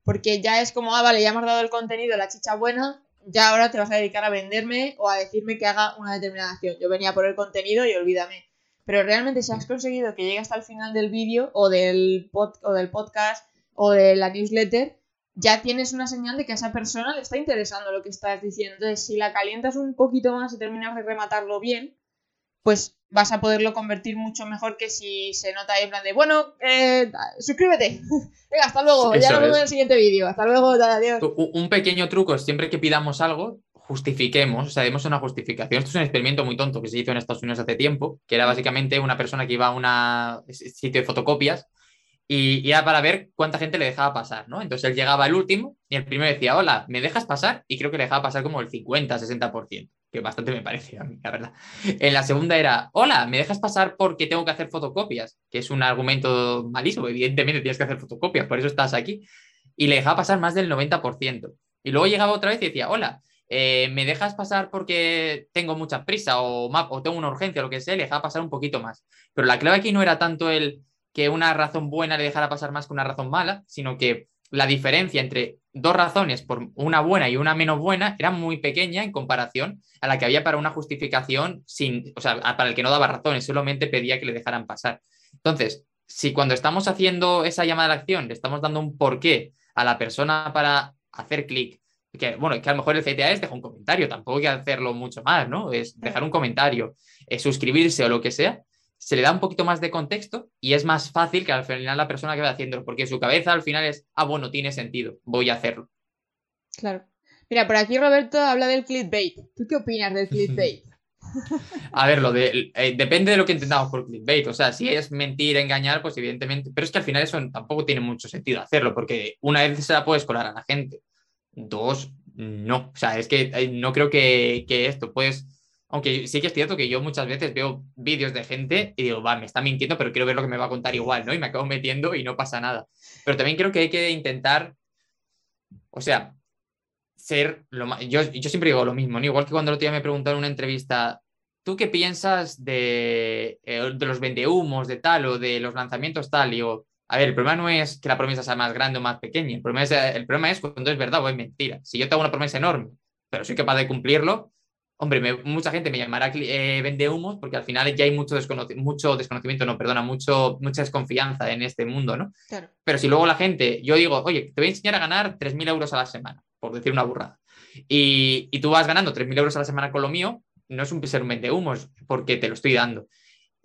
Porque ya es como, ah, vale, ya hemos dado el contenido, la chicha buena, ya ahora te vas a dedicar a venderme o a decirme que haga una determinada acción. Yo venía por el contenido y olvídame. Pero realmente si has conseguido que llegue hasta el final del vídeo o del, o del podcast o de la newsletter, ya tienes una señal de que a esa persona le está interesando lo que estás diciendo. Entonces, si la calientas un poquito más y terminas de rematarlo bien, pues vas a poderlo convertir mucho mejor que si se nota ahí en plan de, bueno, eh, suscríbete. (laughs) Venga, hasta luego. ya nos vemos en el siguiente vídeo. Hasta luego, adiós. Un pequeño truco es siempre que pidamos algo, justifiquemos, o sea, demos una justificación. Esto es un experimento muy tonto que se hizo en Estados Unidos hace tiempo, que era básicamente una persona que iba a un sitio de fotocopias y, era para ver cuánta gente le dejaba pasar, ¿no? Entonces él llegaba al último y el primero decía, hola, ¿me dejas pasar? Y creo que le dejaba pasar como el 50, 60%, que bastante me (laughs) parecía a mí, la verdad. En la segunda era, hola, ¿me dejas pasar porque tengo que hacer fotocopias? Que es un argumento malísimo, evidentemente tienes que hacer fotocopias, por eso estás aquí. Y le dejaba pasar más del 90%. Y luego llegaba otra vez y decía, hola, eh, ¿me dejas pasar porque tengo mucha prisa o, o tengo una urgencia o lo que sea? Le dejaba pasar un poquito más. Pero la clave aquí no era tanto el que una razón buena le dejara pasar más que una razón mala, sino que la diferencia entre dos razones por una buena y una menos buena era muy pequeña en comparación a la que había para una justificación sin, o sea, para el que no daba razones, solamente pedía que le dejaran pasar. Entonces, si cuando estamos haciendo esa llamada de acción le estamos dando un porqué a la persona para hacer clic, que bueno, que a lo mejor el CTA es dejar un comentario, tampoco hay que hacerlo mucho más, ¿no? Es dejar un comentario, es suscribirse o lo que sea, se le da un poquito más de contexto y es más fácil que al final la persona que va haciéndolo, porque su cabeza al final es, ah, bueno, tiene sentido, voy a hacerlo. Claro. Mira, por aquí Roberto habla del clickbait. ¿Tú qué opinas del clickbait? (laughs) (laughs) A ver, lo de, eh, depende de lo que entendamos por clickbait. O sea, si es mentir, engañar, pues evidentemente. Pero es que al final eso tampoco tiene mucho sentido hacerlo, porque una vez se la puedes colar a la gente, dos, no. O sea, es que eh, no creo que, que esto, puedes aunque sí que es cierto que yo muchas veces veo vídeos de gente y digo, va, me está mintiendo, pero quiero ver lo que me va a contar igual, ¿no? Y me acabo metiendo y no pasa nada. Pero también creo que hay que intentar, o sea, ser lo más... Yo, yo siempre digo lo mismo, ¿no? Igual que cuando el otro día me preguntaron en una entrevista, ¿tú qué piensas de, eh, de los vendehumos, de tal, o de los lanzamientos tal? Y digo, a ver, el problema no es que la promesa sea más grande o más pequeña, el problema es, el problema es cuando es verdad o es mentira. Si yo tengo una promesa enorme, pero soy capaz de cumplirlo, Hombre, mucha gente me llamará eh, vende humos porque al final ya hay mucho, mucho desconocimiento, no, perdona, mucho, mucha desconfianza en este mundo, ¿no? Pero si luego la gente, yo digo, oye, te voy a enseñar a ganar 3.000 euros a la semana, por decir una burrada, y, y tú vas ganando 3.000 euros a la semana con lo mío, no es un ser un vende humos porque te lo estoy dando.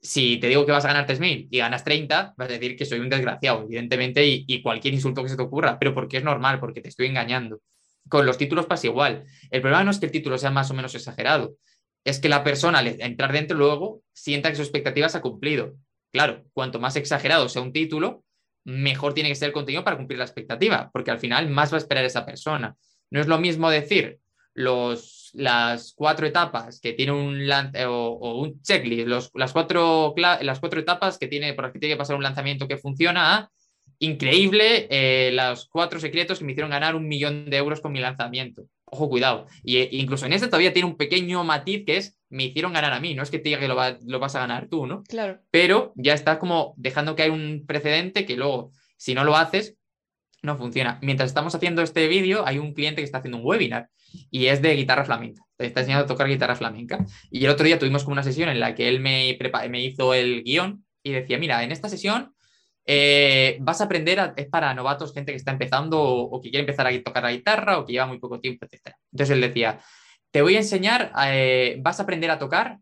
Si te digo que vas a ganar 3.000 y ganas 30, vas a decir que soy un desgraciado, evidentemente, y, y cualquier insulto que se te ocurra, pero porque es normal, porque te estoy engañando. Con los títulos pasa igual. El problema no es que el título sea más o menos exagerado, es que la persona al entrar dentro luego sienta que su expectativa se ha cumplido. Claro, cuanto más exagerado sea un título, mejor tiene que ser el contenido para cumplir la expectativa, porque al final más va a esperar esa persona. No es lo mismo decir los, las cuatro etapas que tiene un o, un checklist, las, cuatro, las cuatro etapas que tiene, por las que tiene que pasar un lanzamiento que funciona a increíble eh, los cuatro secretos que me hicieron ganar un millón de euros con mi lanzamiento. Ojo, cuidado. Y eh, incluso en este todavía tiene un pequeño matiz que es me hicieron ganar a mí, no es que te diga que lo, vas a ganar tú, ¿no? Claro. Pero ya está como dejando que hay un precedente que luego, si no lo haces, no funciona. Mientras estamos haciendo este vídeo, hay un cliente que está haciendo un webinar y es de guitarra flamenca. Te está enseñando a tocar guitarra flamenca. Y el otro día tuvimos como una sesión en la que él me, me hizo el guion y decía, mira, en esta sesión eh, vas a aprender, es para novatos, gente que está empezando o, que quiere empezar a tocar la guitarra o que lleva muy poco tiempo, etc. Entonces él decía, te voy a enseñar, eh, vas a aprender a tocar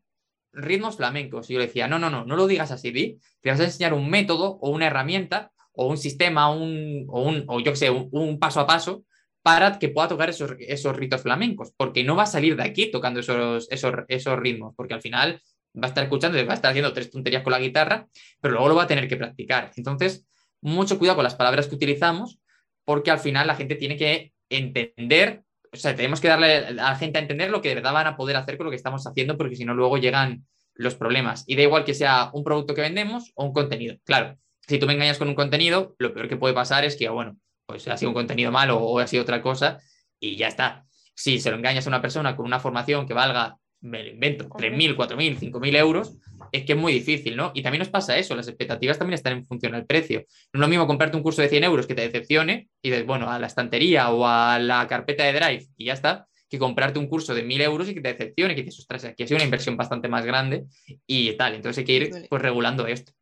ritmos flamencos. Y yo le decía, no, no, no, no lo digas así, di, te vas a enseñar un método o una herramienta o un sistema un, o, un, o yo qué sé, un, paso a paso para que pueda tocar esos, esos ritos flamencos, porque no va a salir de aquí tocando esos, esos, esos ritmos, porque al final va a estar escuchando, va a estar haciendo tres tonterías con la guitarra, pero luego lo va a tener que practicar. Entonces, mucho cuidado con las palabras que utilizamos, porque al final la gente tiene que entender, o sea, tenemos que darle a la gente a entender lo que de verdad van a poder hacer con lo que estamos haciendo, porque si no, luego llegan los problemas. Y da igual que sea un producto que vendemos o un contenido. Claro, si tú me engañas con un contenido, lo peor que puede pasar es que, bueno, pues ha sido un contenido malo o ha sido otra cosa y ya está. Si se lo engañas a una persona con una formación que valga me lo invento, 3.000, 4.000, 5.000 euros, es que es muy difícil, ¿no? Y también nos pasa eso, las expectativas también están en función del precio. No es lo mismo comprarte un curso de 100 euros que te decepcione y dices, bueno, a la estantería o a la carpeta de Drive y ya está, que comprarte un curso de 1.000 euros y que te decepcione, que dices, ostras, aquí ha sido una inversión bastante más grande y tal. Entonces hay que ir pues regulando esto.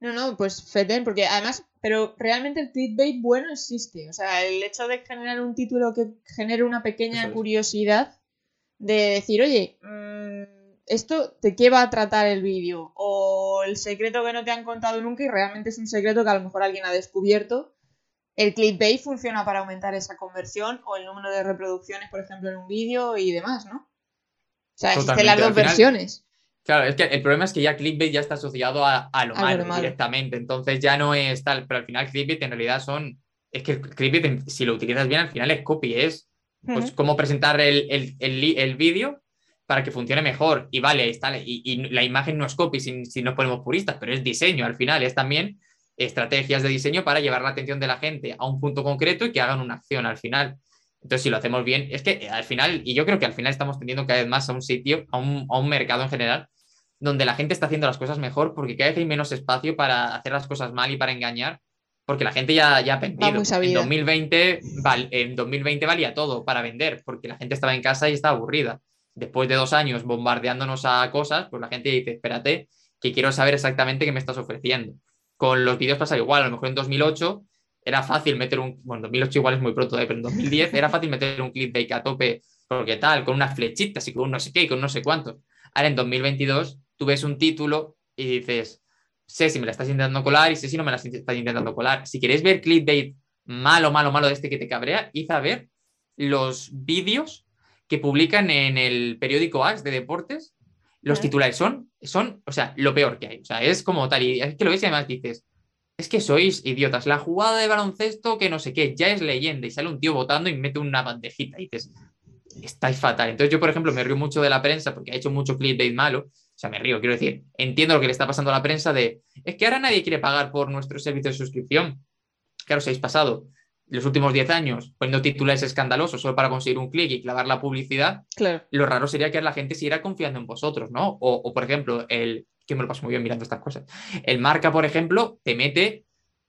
No, no, pues feten, porque además, pero realmente el clickbait bueno existe. O sea, el hecho de generar un título que genere una pequeña curiosidad de decir, oye, mm, ¿esto de qué va a tratar el vídeo? O el secreto que no te han contado nunca y realmente es un secreto que a lo mejor alguien ha descubierto. El clickbait funciona para aumentar esa conversión o el número de reproducciones, por ejemplo, en un vídeo y demás, ¿no? O sea, existen las dos versiones. Claro, es que el problema es que ya clickbait ya está asociado a, lo, malo, directamente, entonces ya no es tal, pero al final clickbait en realidad son, es que clickbait si lo utilizas bien al final es copy, es pues cómo presentar el, vídeo para que funcione mejor. Y vale, está, y, la imagen no es copy si, si nos ponemos puristas, pero es diseño al final, es también estrategias de diseño para llevar la atención de la gente a un punto concreto y que hagan una acción al final. Entonces, si lo hacemos bien, es que al final, y yo creo que al final estamos tendiendo cada vez más a un sitio, a un, a un mercado en general, donde la gente está haciendo las cosas mejor porque cada vez hay menos espacio para hacer las cosas mal y para engañar porque la gente ya, ya ha vendido. En 2020, en 2020 valía todo para vender, porque la gente estaba en casa y estaba aburrida. Después de dos años bombardeándonos a cosas, pues la gente dice, espérate, que quiero saber exactamente qué me estás ofreciendo. Con los vídeos pasa igual, a lo mejor en 2008 era fácil meter un, bueno, 2008 igual es muy pronto, ¿eh? pero en 2010 era fácil meter un clip de a tope, porque tal, con unas flechitas y con no sé qué y con no sé cuántos. Ahora en 2022 tú ves un título y dices, sé si me la estás intentando colar y sé si no me la estás intentando colar. Si queréis ver clickbait malo, malo, malo de este que te cabrea, id a ver los vídeos que publican en el periódico Ax de deportes. Los titulares son, son, o sea, lo peor que hay. O sea, es como tal. Y es que lo ves y además dices, es que sois idiotas. La jugada de baloncesto que no sé qué, ya es leyenda y sale un tío votando y mete una bandejita y dices, estáis fatal. Entonces yo, por ejemplo, me río mucho de la prensa porque ha hecho mucho clickbait malo o sea, me río, quiero decir, entiendo lo que le está pasando a la prensa de, es que ahora nadie quiere pagar por nuestro servicio de suscripción. Claro, si habéis pasado los últimos 10 años poniendo titulares escandalosos solo para conseguir un clic y clavar la publicidad, claro. lo raro sería que la gente siguiera confiando en vosotros, ¿no? O, por ejemplo, el, que me lo paso muy bien mirando estas cosas, el marca, por ejemplo, te mete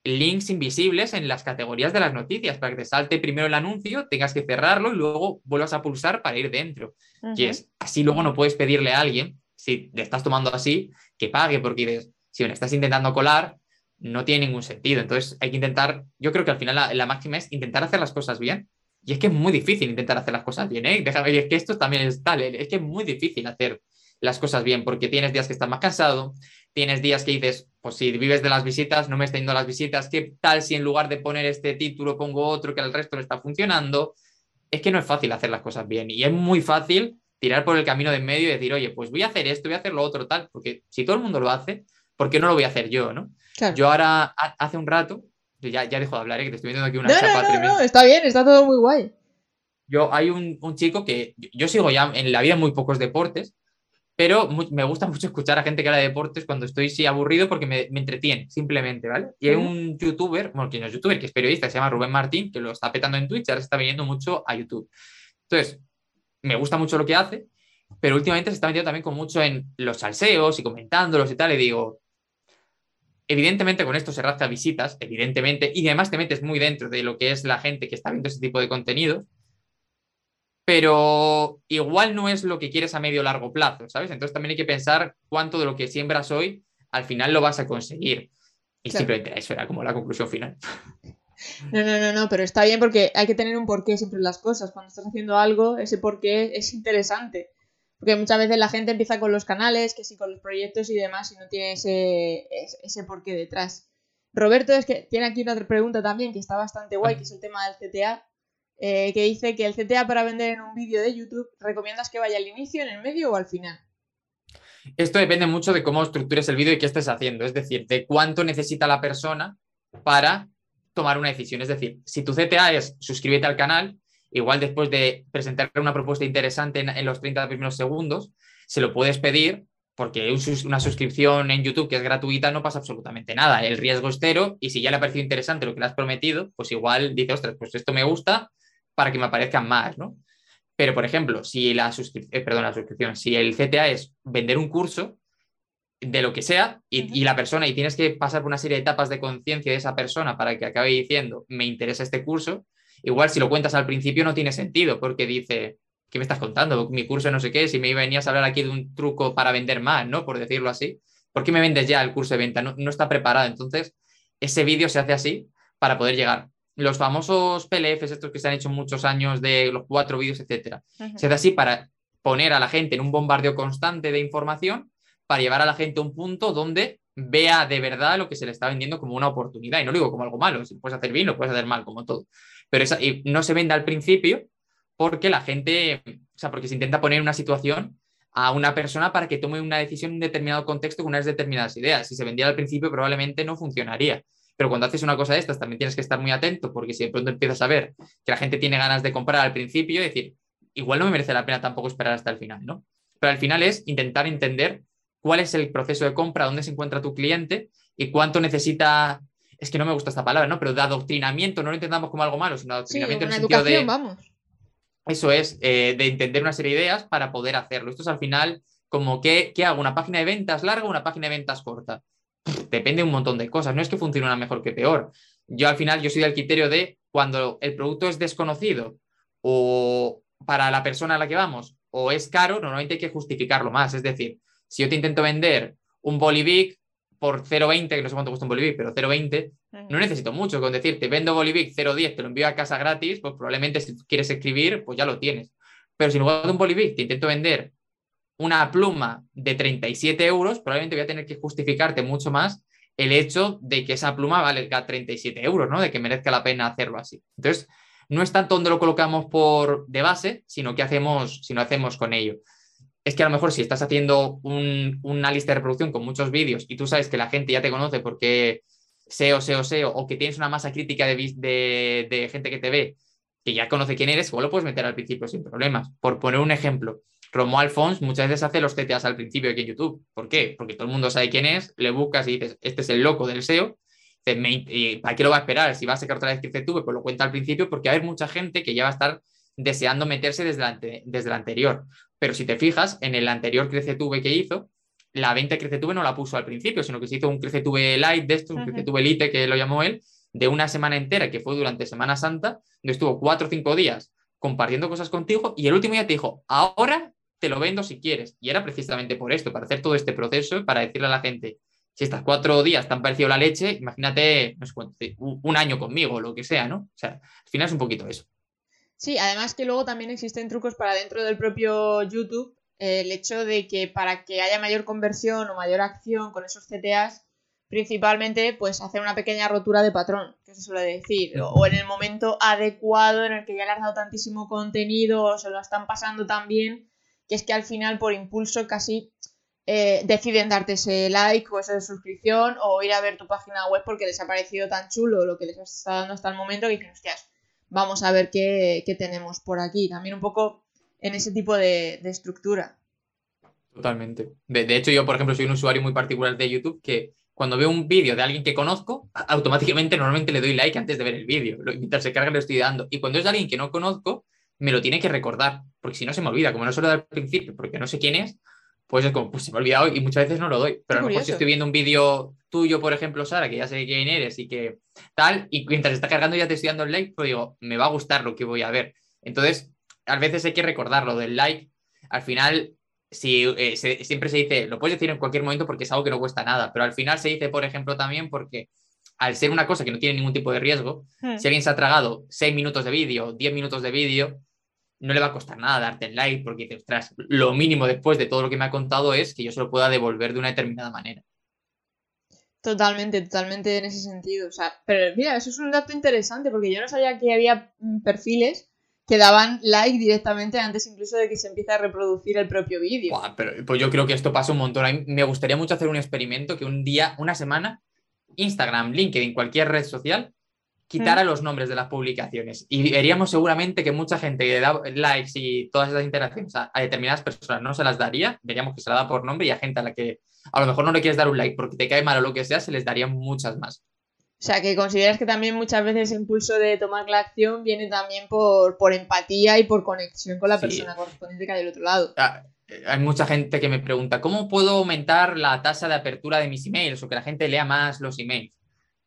links invisibles en las categorías de las noticias para que te salte primero el anuncio, tengas que cerrarlo y luego vuelvas a pulsar para ir dentro. Y es así luego no puedes pedirle a alguien si le estás tomando así, que pague, porque si me estás intentando colar, no tiene ningún sentido. Entonces hay que intentar, yo creo que al final la, máxima es intentar hacer las cosas bien. Y es que es muy difícil intentar hacer las cosas bien, ¿eh? Déjame, es que esto también es tal, ¿eh? es que es muy difícil hacer las cosas bien, porque tienes días que estás más cansado, tienes días que dices, pues si vives de las visitas, no me está yendo las visitas, ¿qué tal si en lugar de poner este título pongo otro que al resto no está funcionando? Es que no es fácil hacer las cosas bien y es muy fácil tirar por el camino de en medio y decir, oye, pues voy a hacer esto, voy a hacer lo otro, tal, porque si todo el mundo lo hace, ¿por qué no lo voy a hacer yo, no? Yo ahora, hace un rato, ya, ya dejo de hablar, ¿eh? que te estoy viendo aquí una chapa no, no, está bien, está todo muy guay. Yo, hay un, chico que yo sigo ya en la vida muy pocos deportes, pero me gusta (laughs) mucho escuchar a gente que habla de deportes cuando estoy sí, aburrido porque me, entretiene, simplemente, ¿vale? Y hay un youtuber, bueno, que no es youtuber, que es periodista, que se llama Rubén Martín, que lo está petando en Twitch, ahora se está viniendo mucho a YouTube. Entonces, me gusta mucho lo que hace, pero últimamente se está metiendo también con mucho en los salseos y comentándolos y tal, y digo, evidentemente con esto se rasca visitas, evidentemente, y además te metes muy dentro de lo que es la gente que está viendo ese tipo de contenidos, pero igual no es lo que quieres a medio largo plazo, ¿sabes? Entonces también hay que pensar cuánto de lo que siembras hoy al final lo vas a conseguir. Y simplemente eso era como la conclusión final. No, no, no, no, pero está bien porque hay que tener un porqué siempre en las cosas. Cuando estás haciendo algo, ese porqué es interesante. Porque muchas veces la gente empieza con los canales, que sí, con los proyectos y demás, y no tiene ese, ese porqué detrás. Roberto es que tiene aquí una pregunta también que está bastante guay, que es el tema del CTA, eh, que dice que el CTA para vender en un vídeo de YouTube, ¿recomiendas que vaya al inicio, en el medio o al final? Esto depende mucho de cómo estructures el vídeo y qué estés haciendo, es decir, de cuánto necesita la persona para tomar una decisión. Es decir, si tu CTA es suscríbete al canal, igual después de presentar una propuesta interesante en, los 30 primeros segundos, se lo puedes pedir porque una suscripción en YouTube que es gratuita no pasa absolutamente nada. El riesgo es cero y si ya le ha parecido interesante lo que le has prometido, pues igual dice, ostras, pues esto me gusta para que me aparezcan más, ¿no? Pero, por ejemplo, si la, eh, perdón, la suscripción, si el CTA es vender un curso de lo que sea y, y, la persona, y tienes que pasar por una serie de etapas de conciencia de esa persona para que acabe diciendo, me interesa este curso, igual si lo cuentas al principio no tiene sentido, porque dice, ¿qué me estás contando? Mi curso no sé qué, si me venías a hablar aquí de un truco para vender más, ¿no? Por decirlo así. ¿Por qué me vendes ya el curso de venta? No, no está preparado. Entonces, ese vídeo se hace así para poder llegar. Los famosos PLFs, estos que se han hecho muchos años de los cuatro vídeos, etcétera, se hace así para poner a la gente en un bombardeo constante de información para llevar a la gente a un punto donde vea de verdad lo que se le está vendiendo como una oportunidad. Y no lo digo como algo malo, si puedes hacer bien, lo puedes hacer mal, como todo. Pero esa, y no se vende al principio porque la gente, o sea, porque se intenta poner una situación a una persona para que tome una decisión en determinado contexto con unas determinadas ideas. Si se vendiera al principio probablemente no funcionaría. Pero cuando haces una cosa de estas también tienes que estar muy atento porque si de pronto empiezas a ver que la gente tiene ganas de comprar al principio, decir, igual no me merece la pena tampoco esperar hasta el final, ¿no? Pero al final es intentar entender cuál es el proceso de compra, dónde se encuentra tu cliente y cuánto necesita es que no me gusta esta palabra, ¿no? Pero de adoctrinamiento, no lo entendamos como algo malo, sino adoctrinamiento en el sentido de. Vamos. Eso es, eh, de entender una serie de ideas para poder hacerlo. Esto es al final como, ¿qué, ¿qué hago? ¿Una página de ventas larga o una página de ventas corta? Depende de un montón de cosas. No es que funcione una mejor que peor. Yo al final, yo soy del criterio de cuando el producto es desconocido o para la persona a la que vamos o es caro, normalmente hay que justificarlo más. Es decir, si yo te intento vender un Bolivic por 0,20, que no sé cuánto cuesta un Bolivic, pero 0,20, no necesito mucho. Con decirte, vendo Bolivic 0,10, te lo envío a casa gratis, pues probablemente si quieres escribir, pues ya lo tienes. Pero si en lugar de un Bolivic te intento vender una pluma de 37 euros, probablemente voy a tener que justificarte mucho más el hecho de que esa pluma valga 37 euros, ¿no? De que merezca la pena hacerlo así. Entonces, no es tanto donde lo colocamos por de base, sino qué hacemos, si no hacemos con ello es que a lo mejor si estás haciendo una lista de reproducción con muchos vídeos y tú sabes que la gente ya te conoce porque SEO, SEO, SEO, o que tienes una masa crítica de, gente que te ve que ya conoce quién eres, igual lo puedes meter al principio sin problemas. Por poner un ejemplo, Romo Alfons muchas veces hace los CTAs al principio aquí en YouTube. ¿Por qué? Porque todo el mundo sabe quién es, le buscas y dices, este es el loco del SEO. ¿Para qué lo va a esperar? Si va a sacar otra vez que pues lo cuenta al principio porque hay mucha gente que ya va a estar deseando meterse desde desde la anterior. Pero si te fijas, en el anterior CreceTube que hizo, la venta CreceTube no la puso al principio, sino que se hizo un CreceTube Light de esto, un CreceTube Elite que lo llamó él, de una semana entera, que fue durante Semana Santa, donde estuvo cuatro o cinco días compartiendo cosas contigo y el último día te dijo, ahora te lo vendo si quieres. Y era precisamente por esto, para hacer todo este proceso, para decirle a la gente, si estas cuatro días te han parecido la leche, imagínate, no sé cuánto, un año conmigo o lo que sea, ¿no? O sea, al final es un poquito eso. Sí, además que luego también existen trucos para dentro del propio YouTube. Eh, el hecho de que para que haya mayor conversión o mayor acción con esos CTAs, principalmente pues hacer una pequeña rotura de patrón, que se suele decir, o, en el momento adecuado en el que ya le has dado tantísimo contenido o se lo están pasando tan bien, que es que al final por impulso casi eh, deciden darte ese like o esa suscripción o ir a ver tu página web porque les ha parecido tan chulo lo que les has estado dando hasta el momento que dicen, hostias, vamos a ver qué, tenemos por aquí. También un poco en ese tipo de, estructura. Totalmente. De, hecho, yo, por ejemplo, soy un usuario muy particular de YouTube que cuando veo un vídeo de alguien que conozco, automáticamente normalmente le doy like antes de ver el vídeo. Mientras se carga le estoy dando. Y cuando es de alguien que no conozco, me lo tiene que recordar, porque si no se me olvida, como no se lo da al principio, porque no sé quién es, pues es como, pues se me ha olvidado y muchas veces no lo doy. Pero a lo mejor si estoy viendo un vídeo tuyo, por ejemplo, Sara, que ya sé quién eres y que tal, y mientras está cargando ya te estoy dando el like, pues digo, me va a gustar lo que voy a ver. Entonces, a veces hay que recordar lo del like. Al final, si eh, siempre se dice, lo puedes decir en cualquier momento porque es algo que no cuesta nada, pero al final se dice, por ejemplo, también porque al ser una cosa que no tiene ningún tipo de riesgo, hmm. si alguien se ha tragado 6 minutos de vídeo, 10 minutos de vídeo, no le va a costar nada darte el like porque ostras, lo mínimo después de todo lo que me ha contado es que yo se lo pueda devolver de una determinada manera. Totalmente, totalmente en ese sentido. O sea, pero mira, eso es un dato interesante porque yo no sabía que había perfiles que daban like directamente antes incluso de que se empiece a reproducir el propio vídeo. Pero pues yo creo que esto pasa un montón. me gustaría mucho hacer un experimento que un día, una semana, Instagram, LinkedIn, cualquier red social, quitara mm. los nombres de las publicaciones. Y veríamos seguramente que mucha gente que da likes y todas esas interacciones a, determinadas personas no se las daría. Veríamos que se la da por nombre y a gente a la que a lo mejor no le quieres dar un like porque te cae mal o lo que sea, se les daría muchas más. O sea, que consideras que también muchas veces el impulso de tomar la acción viene también por, por empatía y por conexión con la persona correspondiente que hay del otro lado. Ah, eh, hay mucha gente que me pregunta, ¿cómo puedo aumentar la tasa de apertura de mis emails o que la gente lea más los emails?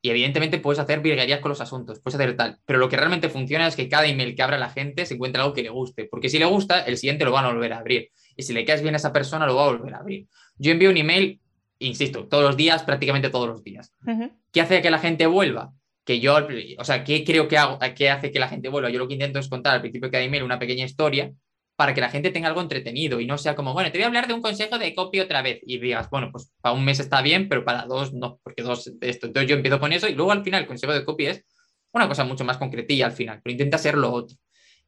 Y evidentemente puedes hacer virguerías con los asuntos, puedes hacer tal, pero lo que realmente funciona es que cada email que abra la gente se encuentre algo que le guste, porque si le gusta, el siguiente lo van a volver a abrir. Y si le caes bien a esa persona, lo va a volver a abrir. Yo envío un email insisto, todos los días, prácticamente todos los días. ¿Qué hace que la gente vuelva? Que yo, o sea, ¿qué creo que hago, qué hace que la gente vuelva? Yo lo que intento es contar al principio de cada email una pequeña historia para que la gente tenga algo entretenido y no sea como, bueno, te voy a hablar de un consejo de copy otra vez y digas, bueno, pues para un mes está bien, pero para dos no, porque dos esto. Entonces yo empiezo con eso y luego al final el consejo de copy es una cosa mucho más concretilla al final, pero intenta ser lo otro.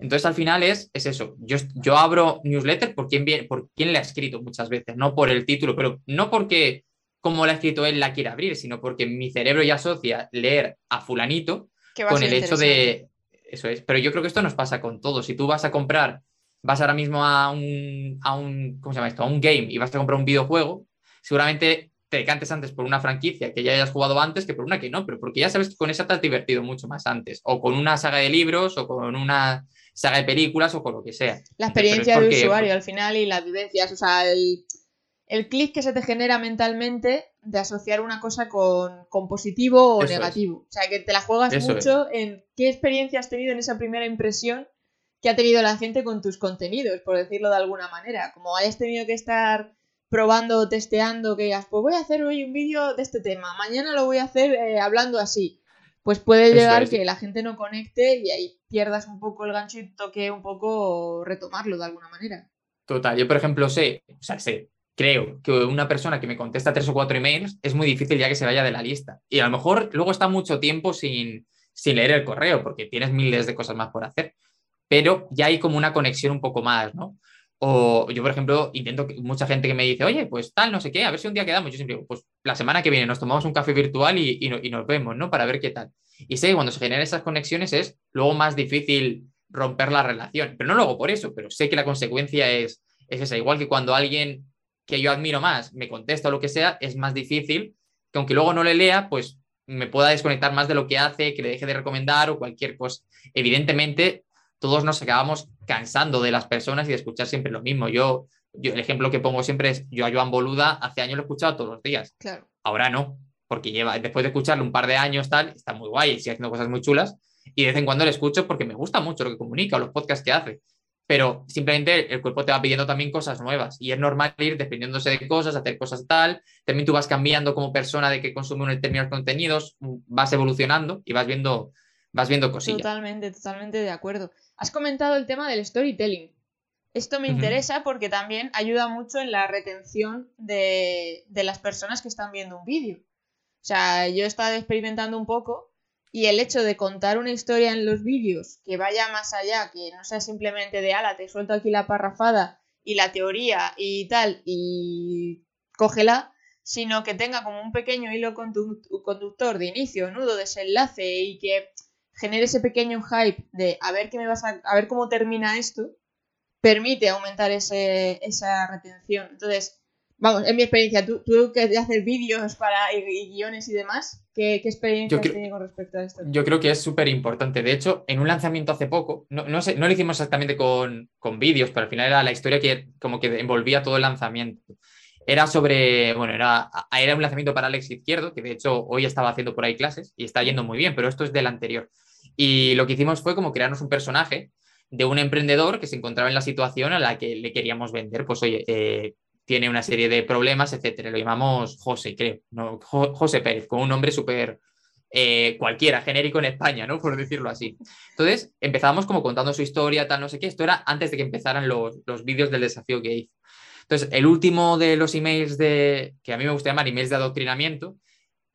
Entonces, al final es, es eso. Yo, yo abro newsletter por quién, por quién le ha escrito muchas veces, no por el título, pero no porque como la ha escrito él la quiere abrir, sino porque mi cerebro ya asocia leer a fulanito con el hecho de... Eso es, pero yo creo que esto nos pasa con todo. Si tú vas a comprar, vas ahora mismo a un, a un, ¿cómo se llama esto? A un game y vas a comprar un videojuego, seguramente te decantes antes por una franquicia que ya hayas jugado antes que por una que no, pero porque ya sabes que con esa te has divertido mucho más antes, o con una saga de libros, o con una saga de películas, o con lo que sea. La experiencia del usuario al final y las vivencias, o sea, el el clic que se te genera mentalmente de asociar una cosa con, positivo o negativo. O sea, que te la juegas mucho en qué experiencia has tenido en esa primera impresión que ha tenido la gente con tus contenidos, por decirlo de alguna manera. Como hayas tenido que estar probando testeando, que digas, pues voy a hacer hoy un vídeo de este tema, mañana lo voy a hacer eh, hablando así. Pues puede llegar que la gente no conecte y ahí pierdas un poco el gancho y toque un poco retomarlo de alguna manera. Total, yo por ejemplo sé, o sea, sé, creo que una persona que me contesta tres o cuatro emails es muy difícil ya que se vaya de la lista. Y a lo mejor luego está mucho tiempo sin, sin leer el correo porque tienes miles de cosas más por hacer. Pero ya hay como una conexión un poco más, ¿no? O yo, por ejemplo, intento mucha gente que me dice, oye, pues tal, no sé qué, a ver si un día quedamos. Yo siempre digo, pues la semana que viene nos tomamos un café virtual y, y, nos vemos, ¿no? Para ver qué tal. Y sé que cuando se generan esas conexiones es luego más difícil romper la relación. Pero no luego por eso, pero sé que la consecuencia es, es esa. Igual que cuando alguien que yo admiro más me contesta o lo que sea, es más difícil que aunque luego no le lea, pues me pueda desconectar más de lo que hace, que le deje de recomendar o cualquier cosa. Evidentemente, todos nos acabamos cansando de las personas y de escuchar siempre lo mismo. Yo, yo el ejemplo que pongo siempre es, yo a Joan Boluda hace años lo he escuchado todos los días. Claro. Ahora no, porque lleva, después de escucharlo un par de años, tal, está muy guay y sigue haciendo cosas muy chulas. Y de vez en cuando le escucho porque me gusta mucho lo que comunica o los podcasts que hace pero simplemente el cuerpo te va pidiendo también cosas nuevas y es normal ir dependiéndose de cosas, hacer cosas tal, también tú vas cambiando como persona de que consume determinados contenidos, vas evolucionando y vas viendo, vas viendo cosillas. Totalmente, totalmente de acuerdo. Has comentado el tema del storytelling. Esto me interesa porque también ayuda mucho en la retención de, de las personas que están viendo un vídeo. O sea, yo he estado experimentando un poco y el hecho de contar una historia en los vídeos que vaya más allá, que no sea simplemente de, ala, te suelto aquí la parrafada y la teoría y tal, y cógela, sino que tenga como un pequeño hilo conductor de inicio, nudo, desenlace y que genere ese pequeño hype de a ver qué me vas a, a ver cómo termina esto, permite aumentar ese, esa retención. Entonces, Vamos, en mi experiencia, tú, tú que hacer vídeos para y, guiones y demás, ¿qué, experiencia has tenido con respecto a esto? Yo creo que es súper importante. De hecho, en un lanzamiento hace poco, no, no, sé, no lo hicimos exactamente con, con vídeos, pero al final era la historia que como que envolvía todo el lanzamiento. Era sobre, bueno, era, era un lanzamiento para Alex Izquierdo, que de hecho hoy estaba haciendo por ahí clases y está yendo muy bien, pero esto es del anterior. Y lo que hicimos fue como crearnos un personaje de un emprendedor que se encontraba en la situación a la que le queríamos vender. Pues oye, eh, tiene una serie de problemas, etcétera. Lo llamamos José, creo, ¿no? José Pérez, con un nombre súper eh, cualquiera, genérico en España, ¿no? Por decirlo así. Entonces, empezábamos como contando su historia, tal, no sé qué. Esto era antes de que empezaran los, los vídeos del desafío que hizo. Entonces, el último de los emails de, que a mí me gusta llamar emails de adoctrinamiento,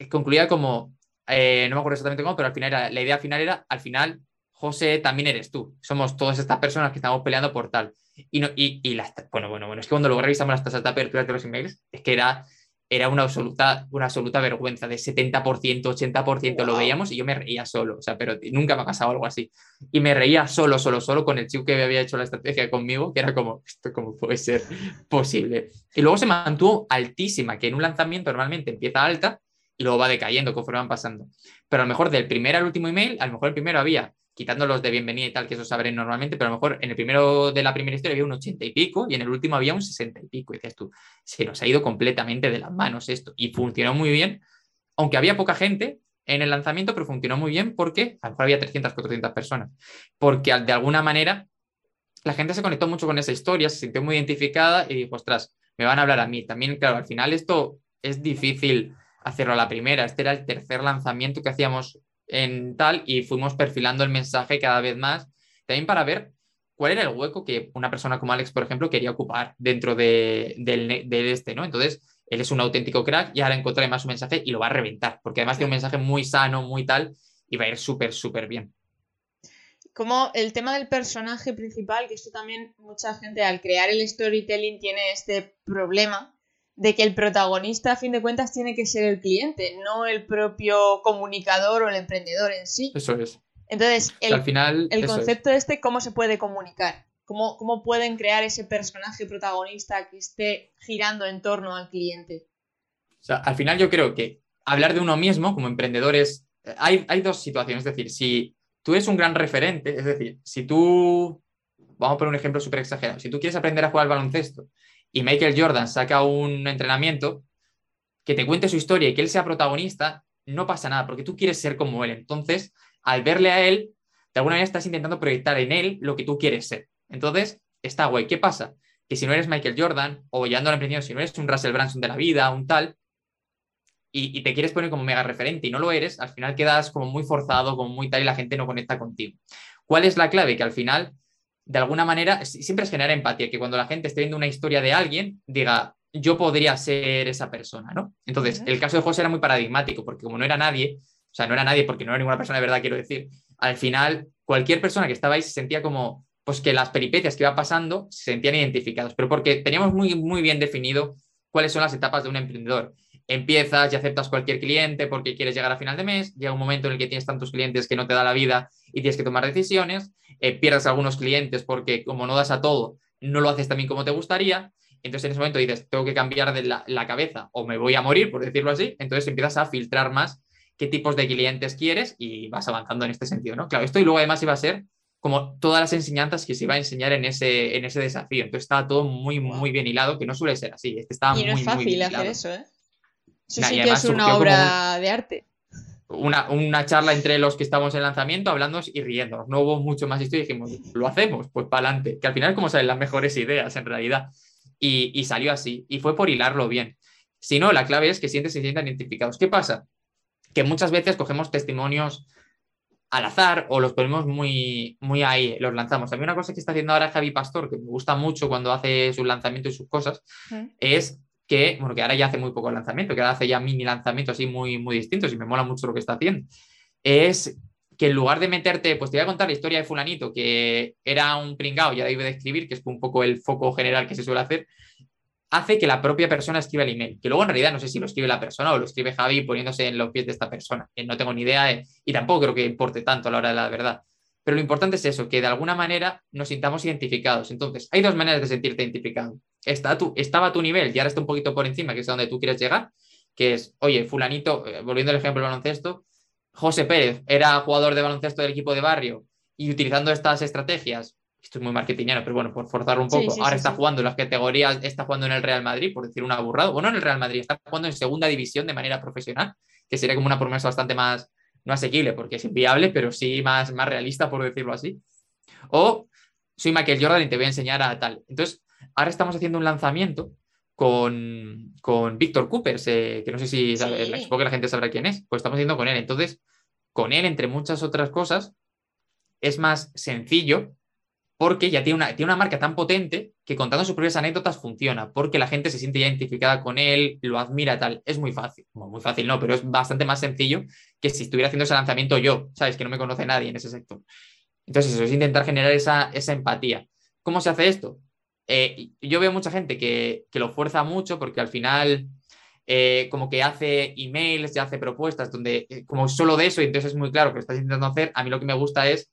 concluía como, eh, no me acuerdo exactamente cómo, pero al final era, la idea final era, al final, José, también eres tú. Somos todas estas personas que estamos peleando por tal. Y, no, bueno, bueno, bueno, es que cuando luego revisamos las tasas de apertura de los emails, es que era, era una, absoluta, una absoluta vergüenza de 70%, 80%, lo veíamos y yo me reía solo, o sea, pero nunca me ha pasado algo así. Y me reía solo, solo, solo con el chico que había hecho la estrategia conmigo, que era como, esto cómo puede ser posible. Y luego se mantuvo altísima, que en un lanzamiento normalmente empieza alta y luego va decayendo conforme van pasando. Pero a lo mejor del primer al último email, a lo mejor el primero había quitando los de bienvenida y tal, que eso sabré normalmente, pero a lo mejor en el primero de la primera historia había un 80 y pico y en el último había un 60 y pico. Y dices tú, se nos ha ido completamente de las manos esto. Y funcionó muy bien, aunque había poca gente en el lanzamiento, pero funcionó muy bien porque a lo mejor había 300, 400 personas. Porque de alguna manera la gente se conectó mucho con esa historia, se sintió muy identificada y dijo, ostras, me van a hablar a mí. También, claro, al final esto es difícil hacerlo a la primera. Este era el tercer lanzamiento que hacíamos en tal y fuimos perfilando el mensaje cada vez más, también para ver cuál era el hueco que una persona como Alex, por ejemplo, quería ocupar dentro de, este, ¿no? Entonces, él es un auténtico crack y ahora encontrará además su mensaje y lo va a reventar, porque además tiene un mensaje muy sano, muy tal, y va a ir súper, súper bien. Como el tema del personaje principal, que esto también mucha gente al crear el storytelling tiene este problema, de que el protagonista, a fin de cuentas, tiene que ser el cliente, no el propio comunicador o el emprendedor en sí. Eso es. Entonces, el, al final, el concepto este, ¿cómo se puede comunicar? ¿Cómo, ¿Cómo pueden crear ese personaje protagonista que esté girando en torno al cliente? O sea, al final yo creo que hablar de uno mismo como emprendedor es... Hay, hay dos situaciones, es decir, si tú eres un gran referente, es decir, si tú, vamos a poner un ejemplo súper exagerado, si tú quieres aprender a jugar al baloncesto y Michael Jordan saca un entrenamiento, que te cuente su historia y que él sea protagonista, no pasa nada, porque tú quieres ser como él. Entonces, al verle a él, de alguna manera estás intentando proyectar en él lo que tú quieres ser. Entonces, está guay. ¿Qué pasa? Que si no eres Michael Jordan, o ya no al si no eres un Russell Branson de la vida, un tal, y, y, te quieres poner como mega referente y no lo eres, al final quedas como muy forzado, como muy tal, y la gente no conecta contigo. ¿Cuál es la clave? Que al final de alguna manera, siempre es generar empatía, que cuando la gente esté viendo una historia de alguien, diga, yo podría ser esa persona, ¿no? Entonces, el caso de José era muy paradigmático, porque como no era nadie, o sea, no era nadie porque no era ninguna persona de verdad, quiero decir, al final, cualquier persona que estaba ahí se sentía como, pues que las peripecias que iba pasando se sentían identificados, pero porque teníamos muy, muy bien definido cuáles son las etapas de un emprendedor empiezas y aceptas cualquier cliente porque quieres llegar a final de mes, llega un momento en el que tienes tantos clientes que no te da la vida y tienes que tomar decisiones, eh, pierdes algunos clientes porque como no das a todo, no lo haces también como te gustaría, entonces en ese momento dices, tengo que cambiar de la, cabeza o me voy a morir, por decirlo así, entonces empiezas a filtrar más qué tipos de clientes quieres y vas avanzando en este sentido, ¿no? Claro, esto y luego además iba a ser como todas las enseñanzas que se iba a enseñar en ese, en ese desafío. Entonces estaba todo muy, muy bien hilado, que no suele ser así. Este estaba y no muy, es fácil hacer eso, ¿eh? Eso sí que es una obra de arte. Una, una, charla entre los que estamos en lanzamiento, hablando y riéndonos. No hubo mucho más esto y dijimos, lo hacemos, pues para adelante. Que al final, como salen las mejores ideas en realidad. Y, y, salió así. Y fue por hilarlo bien. Si no, la clave es que sientes se sientan identificados. ¿Qué pasa? Que muchas veces cogemos testimonios al azar o los ponemos muy, muy ahí, los lanzamos. A mí una cosa que está haciendo ahora Javi Pastor, que me gusta mucho cuando hace sus lanzamientos y sus cosas, es que, bueno, que ahora ya hace muy poco lanzamiento, que ahora hace ya mini lanzamientos así muy, muy distintos y me mola mucho lo que está haciendo, es que en lugar de meterte, pues te voy a contar la historia de fulanito, que era un pringao, ya debe de escribir, que es un poco el foco general que se suele hacer, hace que la propia persona escriba el email, que luego en realidad no sé si lo escribe la persona o lo escribe Javi poniéndose en los pies de esta persona, que no tengo ni idea y tampoco creo que importe tanto a la hora de la verdad. Pero lo importante es eso, que de alguna manera nos sintamos identificados. Entonces, hay dos maneras de sentirte identificado. Está tu, estaba a tu nivel y ahora está un poquito por encima, que es donde tú quieres llegar, que es, oye, fulanito, eh, volviendo al ejemplo del baloncesto, José Pérez era jugador de baloncesto del equipo de barrio y utilizando estas estrategias, esto es muy marketingero, pero bueno, por forzarlo un poco, ahora está jugando en las categorías, está jugando en el Real Madrid, por decir un aburrado, bueno, en el Real Madrid, está jugando en segunda división de manera profesional, que sería como una promesa bastante más, no asequible porque es inviable, pero sí más, más realista, por decirlo así. O soy Michael Jordan y te voy a enseñar a tal. Entonces, ahora estamos haciendo un lanzamiento con, con Víctor Cooper, que no sé si supongo que la gente sabrá quién es, pues estamos haciendo con él. Entonces, con él, entre muchas otras cosas, es más sencillo porque ya tiene una, tiene una marca tan potente que contando sus propias anécdotas funciona, porque la gente se siente identificada con él, lo admira tal. Es muy fácil, muy fácil no, pero es bastante más sencillo que si estuviera haciendo ese lanzamiento yo, ¿sabes? Que no me conoce nadie en ese sector. Entonces, eso es intentar generar esa, esa empatía. ¿Cómo se hace esto? Eh, yo veo mucha gente que, que, lo fuerza mucho porque al final eh, como que hace emails y hace propuestas donde eh, como solo de eso y entonces es muy claro que lo estás intentando hacer, a mí lo que me gusta es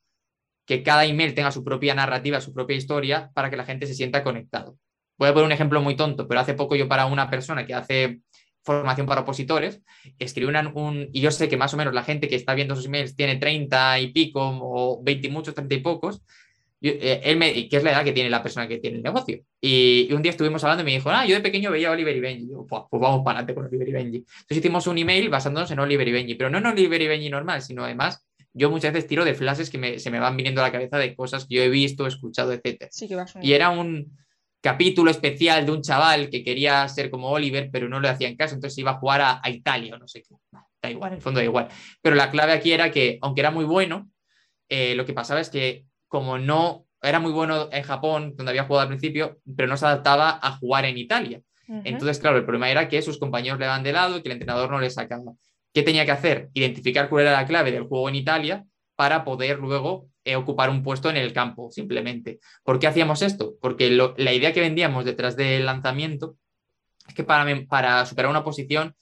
que cada email tenga su propia narrativa, su propia historia, para que la gente se sienta conectado. Voy a poner un ejemplo muy tonto, pero hace poco yo para una persona que hace formación para opositores, escribí un, y yo sé que más o menos la gente que está viendo sus emails tiene 30 y pico o 20 y muchos, 30 y pocos, eh, él me, que es la edad que tiene la persona que tiene el negocio. Y, un día estuvimos hablando y me dijo, ah, yo de pequeño veía a Oliver y Benji. yo, pues, pues, vamos para adelante con Oliver y Benji. Entonces hicimos un email basándonos en Oliver y Benji, pero no en Oliver y Benji normal, sino además yo muchas veces tiro de flashes que se me van viniendo a la cabeza de cosas que yo he visto, escuchado, etc. y era un capítulo especial de un chaval que quería ser como Oliver, pero no le hacían caso, entonces iba a jugar a, Italia o no sé qué. Da igual, en el fondo da igual. Pero la clave aquí era que, aunque era muy bueno, eh, lo que pasaba es que como no era muy bueno en Japón, donde había jugado al principio, pero no se adaptaba a jugar en Italia. Entonces, claro, el problema era que sus compañeros le daban de lado y que el entrenador no le sacaba. ¿Qué tenía que hacer? Identificar cuál era la clave del juego en Italia para poder luego eh, ocupar un puesto en el campo, simplemente. ¿Por qué hacíamos esto? Porque la idea que vendíamos detrás del lanzamiento es que para, para superar una posición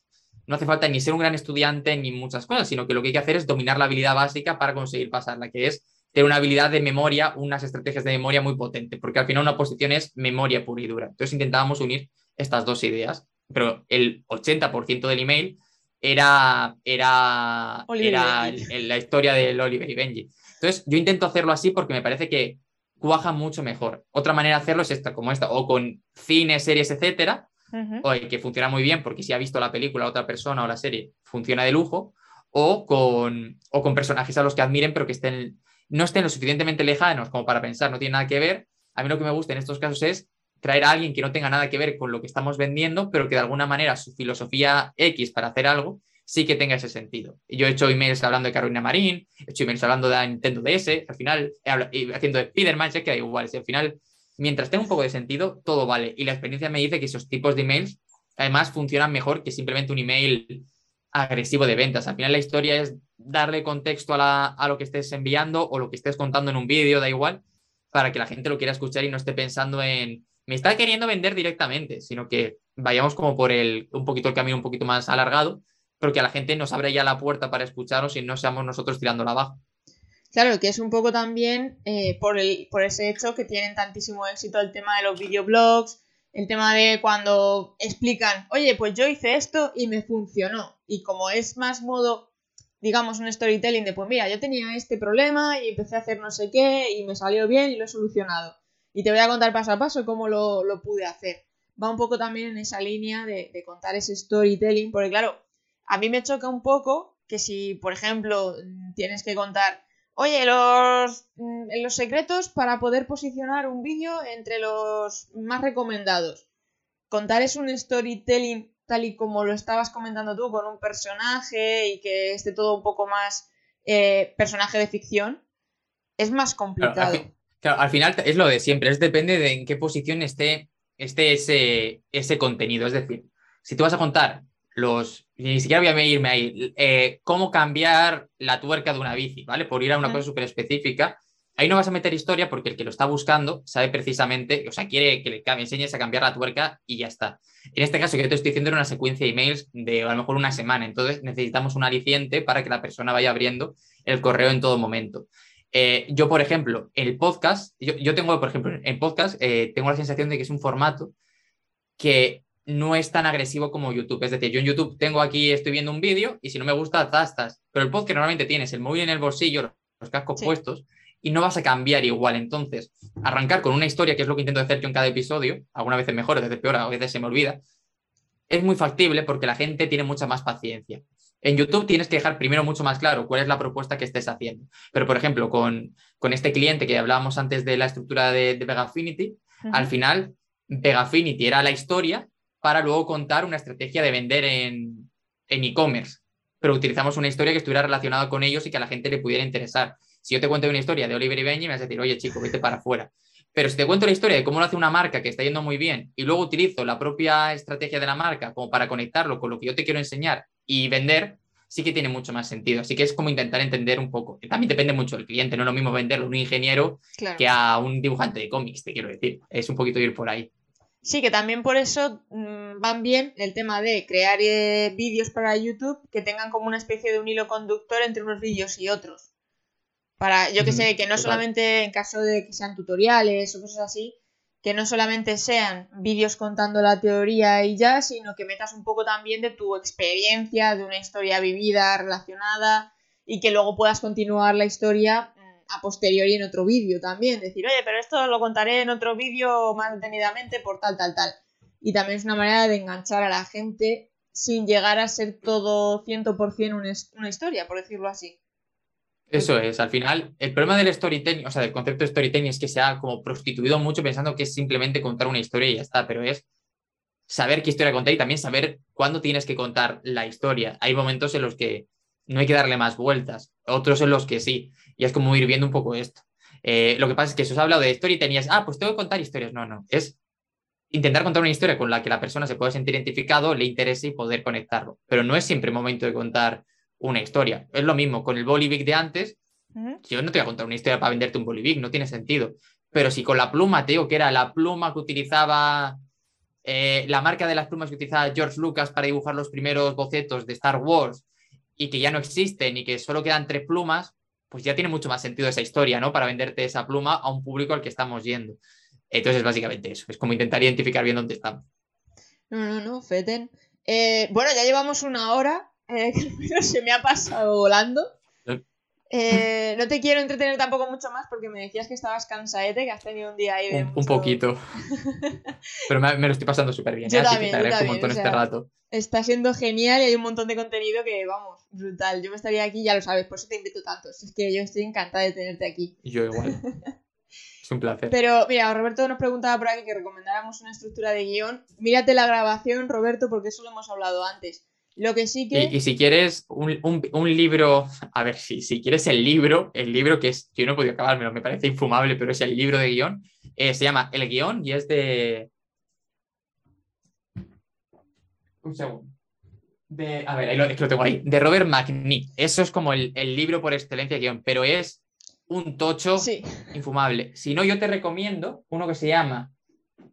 no hace falta ni ser un gran estudiante ni muchas cosas, sino que lo que hay que hacer es dominar la habilidad básica para conseguir pasarla, que es tener una habilidad de memoria, unas estrategias de memoria muy potentes, porque al final una posición es memoria pura y dura. Entonces intentábamos unir estas dos ideas, pero el 80% del email era, era, era la historia del Oliver y Benji. Entonces, yo intento hacerlo así porque me parece que cuaja mucho mejor. Otra manera de hacerlo es esta, como esta, o con cines, series, etcétera, o que funciona muy bien porque si ha visto la película otra persona o la serie, funciona de lujo, o con, o con personajes a los que admiren, pero que estén, no estén lo suficientemente lejanos como para pensar, no tiene nada que ver. A mí lo que me gusta en estos casos es traer a alguien que no tenga nada que ver con lo que estamos vendiendo, pero que de alguna manera su filosofía X para hacer algo sí que tenga ese sentido. Yo he hecho emails hablando de Carolina Marín, he hecho emails hablando de Nintendo DS, al final, haciendo de Spider-Man, sé que da igual, si al final, mientras tenga un poco de sentido, todo vale. Y la experiencia me dice que esos tipos de emails además funcionan mejor que simplemente un email agresivo de ventas. Al final la historia es darle contexto a, a lo que estés enviando o lo que estés contando en un vídeo, da igual, para que la gente lo quiera escuchar y no esté pensando en me está queriendo vender directamente, sino que vayamos como por el, un poquito el camino un poquito más alargado, pero que a la gente nos abra ya la puerta para escucharnos y no seamos nosotros tirándola abajo. Claro, que es un poco también eh, por, por ese hecho que tienen tantísimo éxito el tema de los videoblogs, el tema de cuando explican, oye, pues yo hice esto y me funcionó. Y como es más modo, digamos, un storytelling de, pues mira, yo tenía este problema y empecé a hacer no sé qué y me salió bien y lo he solucionado y te voy a contar paso a paso cómo lo, pude hacer. Va un poco también en esa línea de, contar ese storytelling, porque claro, a mí me choca un poco que si, por ejemplo, tienes que contar, oye, los, mm, los secretos para poder posicionar un vídeo entre los más recomendados. Contar es un storytelling tal y como lo estabas comentando tú, con un personaje y que esté todo un poco más eh, personaje de ficción, es más complicado. Claro, al final es lo de siempre, es depende de en qué posición esté, esté ese, ese contenido. Es decir, si tú vas a contar los, ni siquiera voy a irme ahí, eh, cómo cambiar la tuerca de una bici, ¿vale? Por ir a una cosa súper específica, ahí no vas a meter historia porque el que lo está buscando sabe precisamente, o sea, quiere que le enseñes a cambiar la tuerca y ya está. En este caso, que yo te estoy diciendo era una secuencia de emails de a lo mejor una semana, entonces necesitamos un aliciente para que la persona vaya abriendo el correo en todo momento. Eh, yo, por ejemplo, el podcast, yo, tengo, por ejemplo, en podcast, eh, tengo la sensación de que es un formato que no es tan agresivo como YouTube. Es decir, yo en YouTube tengo aquí, estoy viendo un vídeo y si no me gusta, zastas. Pero el podcast normalmente tienes el móvil en el bolsillo, los cascos puestos y no vas a cambiar igual. Entonces, arrancar con una historia, que es lo que intento hacer yo en cada episodio, algunas veces mejor, a veces peor, a veces se me olvida, es muy factible porque la gente tiene mucha más paciencia. En YouTube tienes que dejar primero mucho más claro cuál es la propuesta que estés haciendo. Pero, por ejemplo, con, este cliente que hablábamos antes de la estructura de, de Vegafinity, al final Vegafinity era la historia para luego contar una estrategia de vender en e-commerce. pero utilizamos una historia que estuviera relacionada con ellos y que a la gente le pudiera interesar. Si yo te cuento una historia de Oliver y Benji, me vas a decir, oye, chico, vete para afuera. Pero si te cuento la historia de cómo lo hace una marca que está yendo muy bien y luego utilizo la propia estrategia de la marca como para conectarlo con lo que yo te quiero enseñar y vender, sí que tiene mucho más sentido. Así que es como intentar entender un poco. También depende mucho del cliente, no es lo mismo venderlo a un ingeniero que a un dibujante de cómics, te quiero decir. Es un poquito ir por ahí. Sí, que también por eso mm, van bien el tema de crear eh, vídeos para YouTube que tengan como una especie de un hilo conductor entre unos vídeos y otros. Para, yo que sé, que no solamente en caso de que sean tutoriales o cosas así, que no solamente sean vídeos contando la teoría y ya, sino que metas un poco también de tu experiencia, de una historia vivida, relacionada, y que luego puedas continuar la historia mm, a posteriori en otro vídeo también. Decir, oye, pero esto lo contaré en otro vídeo más detenidamente por tal, tal, tal. Y también es una manera de enganchar a la gente sin llegar a ser todo 100% una historia, por decirlo así. Eso es, al final, el problema del storytelling, o sea, del concepto de storytelling es que se ha como prostituido mucho pensando que es simplemente contar una historia y ya está, pero es saber qué historia contar y también saber cuándo tienes que contar la historia. Hay momentos en los que no hay que darle más vueltas, otros en los que sí, y es como ir viendo un poco esto. Eh, lo que pasa es que si os ha hablado de storytelling ah, pues tengo que contar historias. No, no, es intentar contar una historia con la que la persona se pueda sentir identificado, le interese y poder conectarlo. Pero no es siempre momento de contar una historia. Es lo mismo con el Bolivic de antes. Yo no te voy a contar una historia para venderte un Bolivic, no tiene sentido. Pero si con la pluma, te digo que era la pluma que utilizaba eh, la marca de las plumas que utilizaba George Lucas para dibujar los primeros bocetos de Star Wars y que ya no existen y que solo quedan tres plumas, pues ya tiene mucho más sentido esa historia, ¿no? Para venderte esa pluma a un público al que estamos yendo. Entonces, básicamente eso, es como intentar identificar bien dónde estamos. No, no, no, Feten. Eh, bueno, ya llevamos una hora eh, (laughs) se me ha pasado volando. Eh, no te quiero entretener tampoco mucho más porque me decías que estabas cansaete, que has tenido un día ahí de Un, poquito. (laughs) Pero me, lo estoy pasando súper bien. Yo ¿eh? también, te un montón este rato. Está siendo genial y hay un montón de contenido que, vamos, brutal. Yo me estaría aquí, ya lo sabes, por eso te invito tanto. Es que yo estoy encantada de tenerte aquí. Yo igual. (laughs) es un placer. Pero mira, Roberto nos preguntaba por aquí que recomendáramos una estructura de guion. Mírate la grabación, Roberto, porque eso lo hemos hablado antes. Lo que sí que. Y, si quieres un, libro, a ver, si, si quieres el libro, el libro que es, yo no he podido acabármelo, me parece infumable, pero es el libro de guion, eh, se llama El guion y es de. Un segundo. De, a ver, ahí lo, es que lo tengo ahí. De Robert McNee. Eso es como el, libro por excelencia de guion, pero es un tocho infumable. Si no, yo te recomiendo uno que se llama.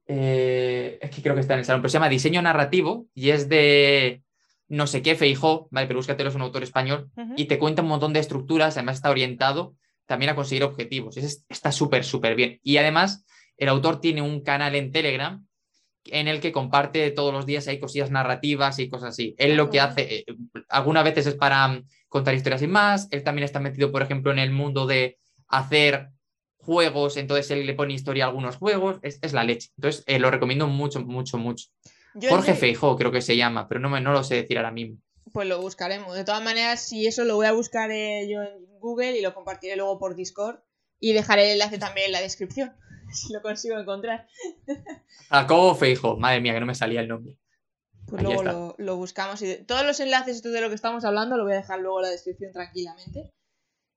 Eh, es que creo que está en el salón, pero se llama Diseño Narrativo y es de no sé qué, Feijó, vale, pero búscatelo, es un autor español, y te cuenta un montón de estructuras, además está orientado también a conseguir objetivos. está súper, súper bien. Y además, el autor tiene un canal en Telegram en el que comparte todos los días, hay cosillas narrativas y cosas así. Él lo que hace, eh, algunas veces es para mm, contar historias y más, él también está metido, por ejemplo, en el mundo de hacer juegos, entonces él le pone historia a algunos juegos, es, la leche. Entonces, eh, lo recomiendo mucho, mucho, mucho. Jorge Feijó creo que se llama, pero no, me, no lo sé decir ahora mismo. Pues lo buscaremos. De todas maneras, si eso lo voy a buscar eh, yo en Google y lo compartiré luego por Discord y dejaré el enlace también en la descripción, (laughs) si lo consigo encontrar. (laughs) Jacobo Feijó, madre mía, que no me salía el nombre. Pues luego lo, buscamos. Y todos los enlaces de lo que estamos hablando lo voy a dejar luego en la descripción tranquilamente.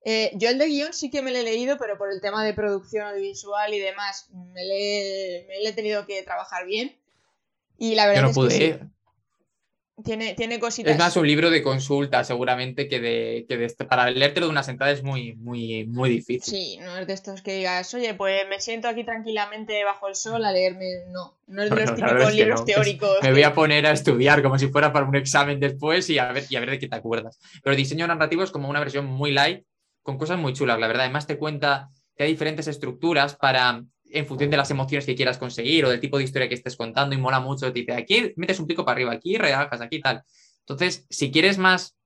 Eh, yo el de guion sí que me lo he leído, pero por el tema de producción audiovisual y demás, me me le he tenido que trabajar bien. Y la verdad Yo no pude. tiene, tiene cositas. Es más un libro de consulta, seguramente, que de, que de este, para leértelo de una sentada es muy, muy, muy difícil. Sí, no es de estos que digas, oye, pues me siento aquí tranquilamente bajo el sol a leerme. No, no es de los típicos libros teóricos. Me voy a poner a estudiar como si fuera para un examen después y a ver, y a ver de qué te acuerdas. Pero diseño narrativo es como una versión muy light, con cosas muy chulas, la verdad. Además, te cuenta que hay diferentes estructuras para en función de las emociones que quieras conseguir o del tipo de historia que estés contando y mola mucho, te dice, aquí metes un pico para arriba, aquí relajas, aquí tal. Entonces, si quieres más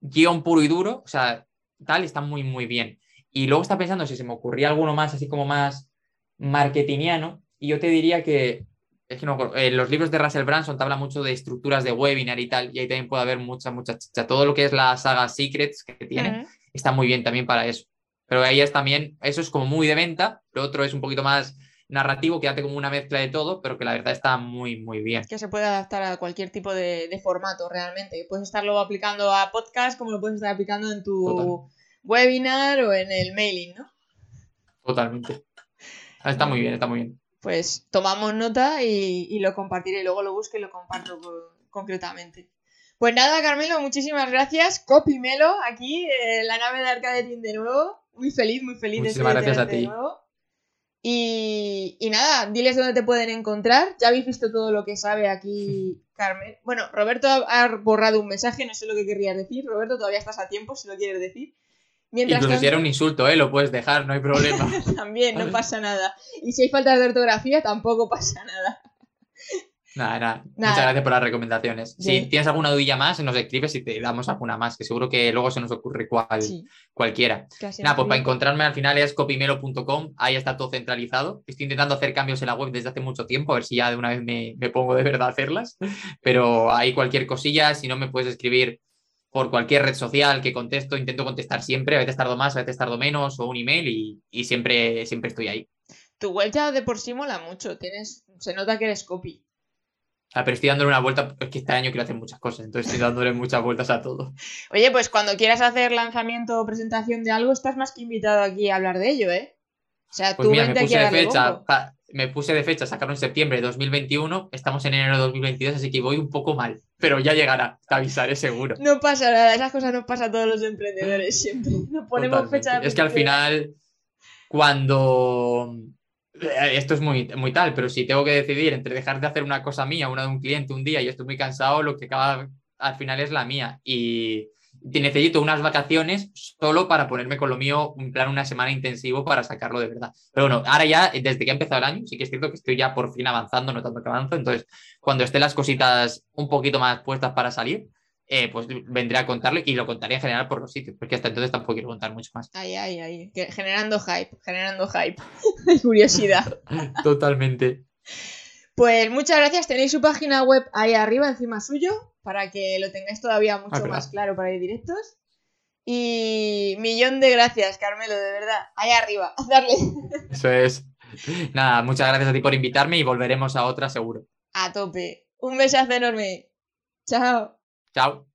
guion puro y duro, o sea, tal, está muy, muy bien. Y luego está pensando si se me ocurría alguno más, así como más marketingiano, y yo te diría que es que no, en los libros de Russell Branson te habla mucho de estructuras de webinar y tal, y ahí también puede haber mucha, mucha chicha. Todo lo que es la saga Secrets que tiene está muy bien también para eso. Pero ahí es también, eso es como muy de venta, lo otro es un poquito más narrativo que hace como una mezcla de todo, pero que la verdad está muy, muy bien. Que se puede adaptar a cualquier tipo de, formato realmente. Puedes estarlo aplicando a podcast como lo puedes estar aplicando en tu webinar o en el mailing, ¿no? Totalmente. Está muy bien, está muy bien. Pues tomamos nota y, lo compartiré. Luego lo busco y lo comparto concretamente. Pues nada, Carmelo, muchísimas gracias. Copimelo aquí, en la nave de Arcadetín de nuevo. Muy feliz, muy feliz de estar gracias a ti. De nuevo. Y, y, nada, diles dónde te pueden encontrar. Ya habéis visto todo lo que sabe aquí (laughs) Carmen. Bueno, Roberto ha borrado un mensaje, no sé lo que querrías decir. Roberto, todavía estás a tiempo si lo quieres decir. Mientras Incluso si era un insulto, ¿eh? lo puedes dejar, no hay problema. (laughs) También, no (laughs) pasa nada. Y si hay faltas de ortografía, tampoco pasa nada. Nada, nada. Muchas gracias por las recomendaciones. Si tienes alguna dudilla más, nos escribes y te damos alguna más, que seguro que luego se nos ocurre cual, cualquiera. nada, pues para encontrarme al final es copimelo.com, ahí está todo centralizado. Estoy intentando hacer cambios en la web desde hace mucho tiempo, a ver si ya de una vez me, me pongo de verdad a hacerlas. Pero ahí cualquier cosilla, si no me puedes escribir por cualquier red social que contesto, intento contestar siempre, a veces tardo más, a veces tardo menos, o un email y, siempre, siempre estoy ahí. Tu web ya de por sí mola mucho, tienes, se nota que eres copy. Ah, pero estoy dándole una vuelta, es que este año quiero hacer muchas cosas, entonces estoy dándole muchas vueltas a todo. (laughs) Oye, pues cuando quieras hacer lanzamiento o presentación de algo, estás más que invitado aquí a hablar de ello, ¿eh? O sea, pues tú mira, me puse de fecha, me puse de fecha, sacarlo en septiembre de 2021, estamos en enero de 2022, así que voy un poco mal, pero ya llegará, te avisaré seguro. No pasa nada, esas cosas nos pasa a todos los emprendedores siempre. (laughs) No ponemos fecha Es que al final, cuando esto es muy, muy tal, pero si tengo que decidir entre dejar de hacer una cosa mía, una de un cliente un día y estoy muy cansado, lo que acaba al final es la mía. Y necesito unas vacaciones solo para ponerme con lo mío, un plan una semana intensivo para sacarlo de verdad. Pero bueno, ahora ya, desde que ha empezado el año, sí que es cierto que estoy ya por fin avanzando, no tanto que avanzo. Entonces, cuando estén las cositas un poquito más puestas para salir, eh, pues vendré a contarlo y lo contaré en general por los sitios, porque hasta entonces tampoco quiero contar mucho más. Ay, ay, ay, generando hype, generando hype, (laughs) curiosidad. (laughs) Totalmente. Pues muchas gracias, tenéis su página web ahí arriba, encima suyo, para que lo tengáis todavía mucho ah, más claro para ir directos. Y millón de gracias, Carmelo, de verdad. Ahí arriba, (laughs) darle. Eso es. Nada, muchas gracias a ti por invitarme y volveremos a otra seguro. A tope. Un besazo enorme. Chao. Chao.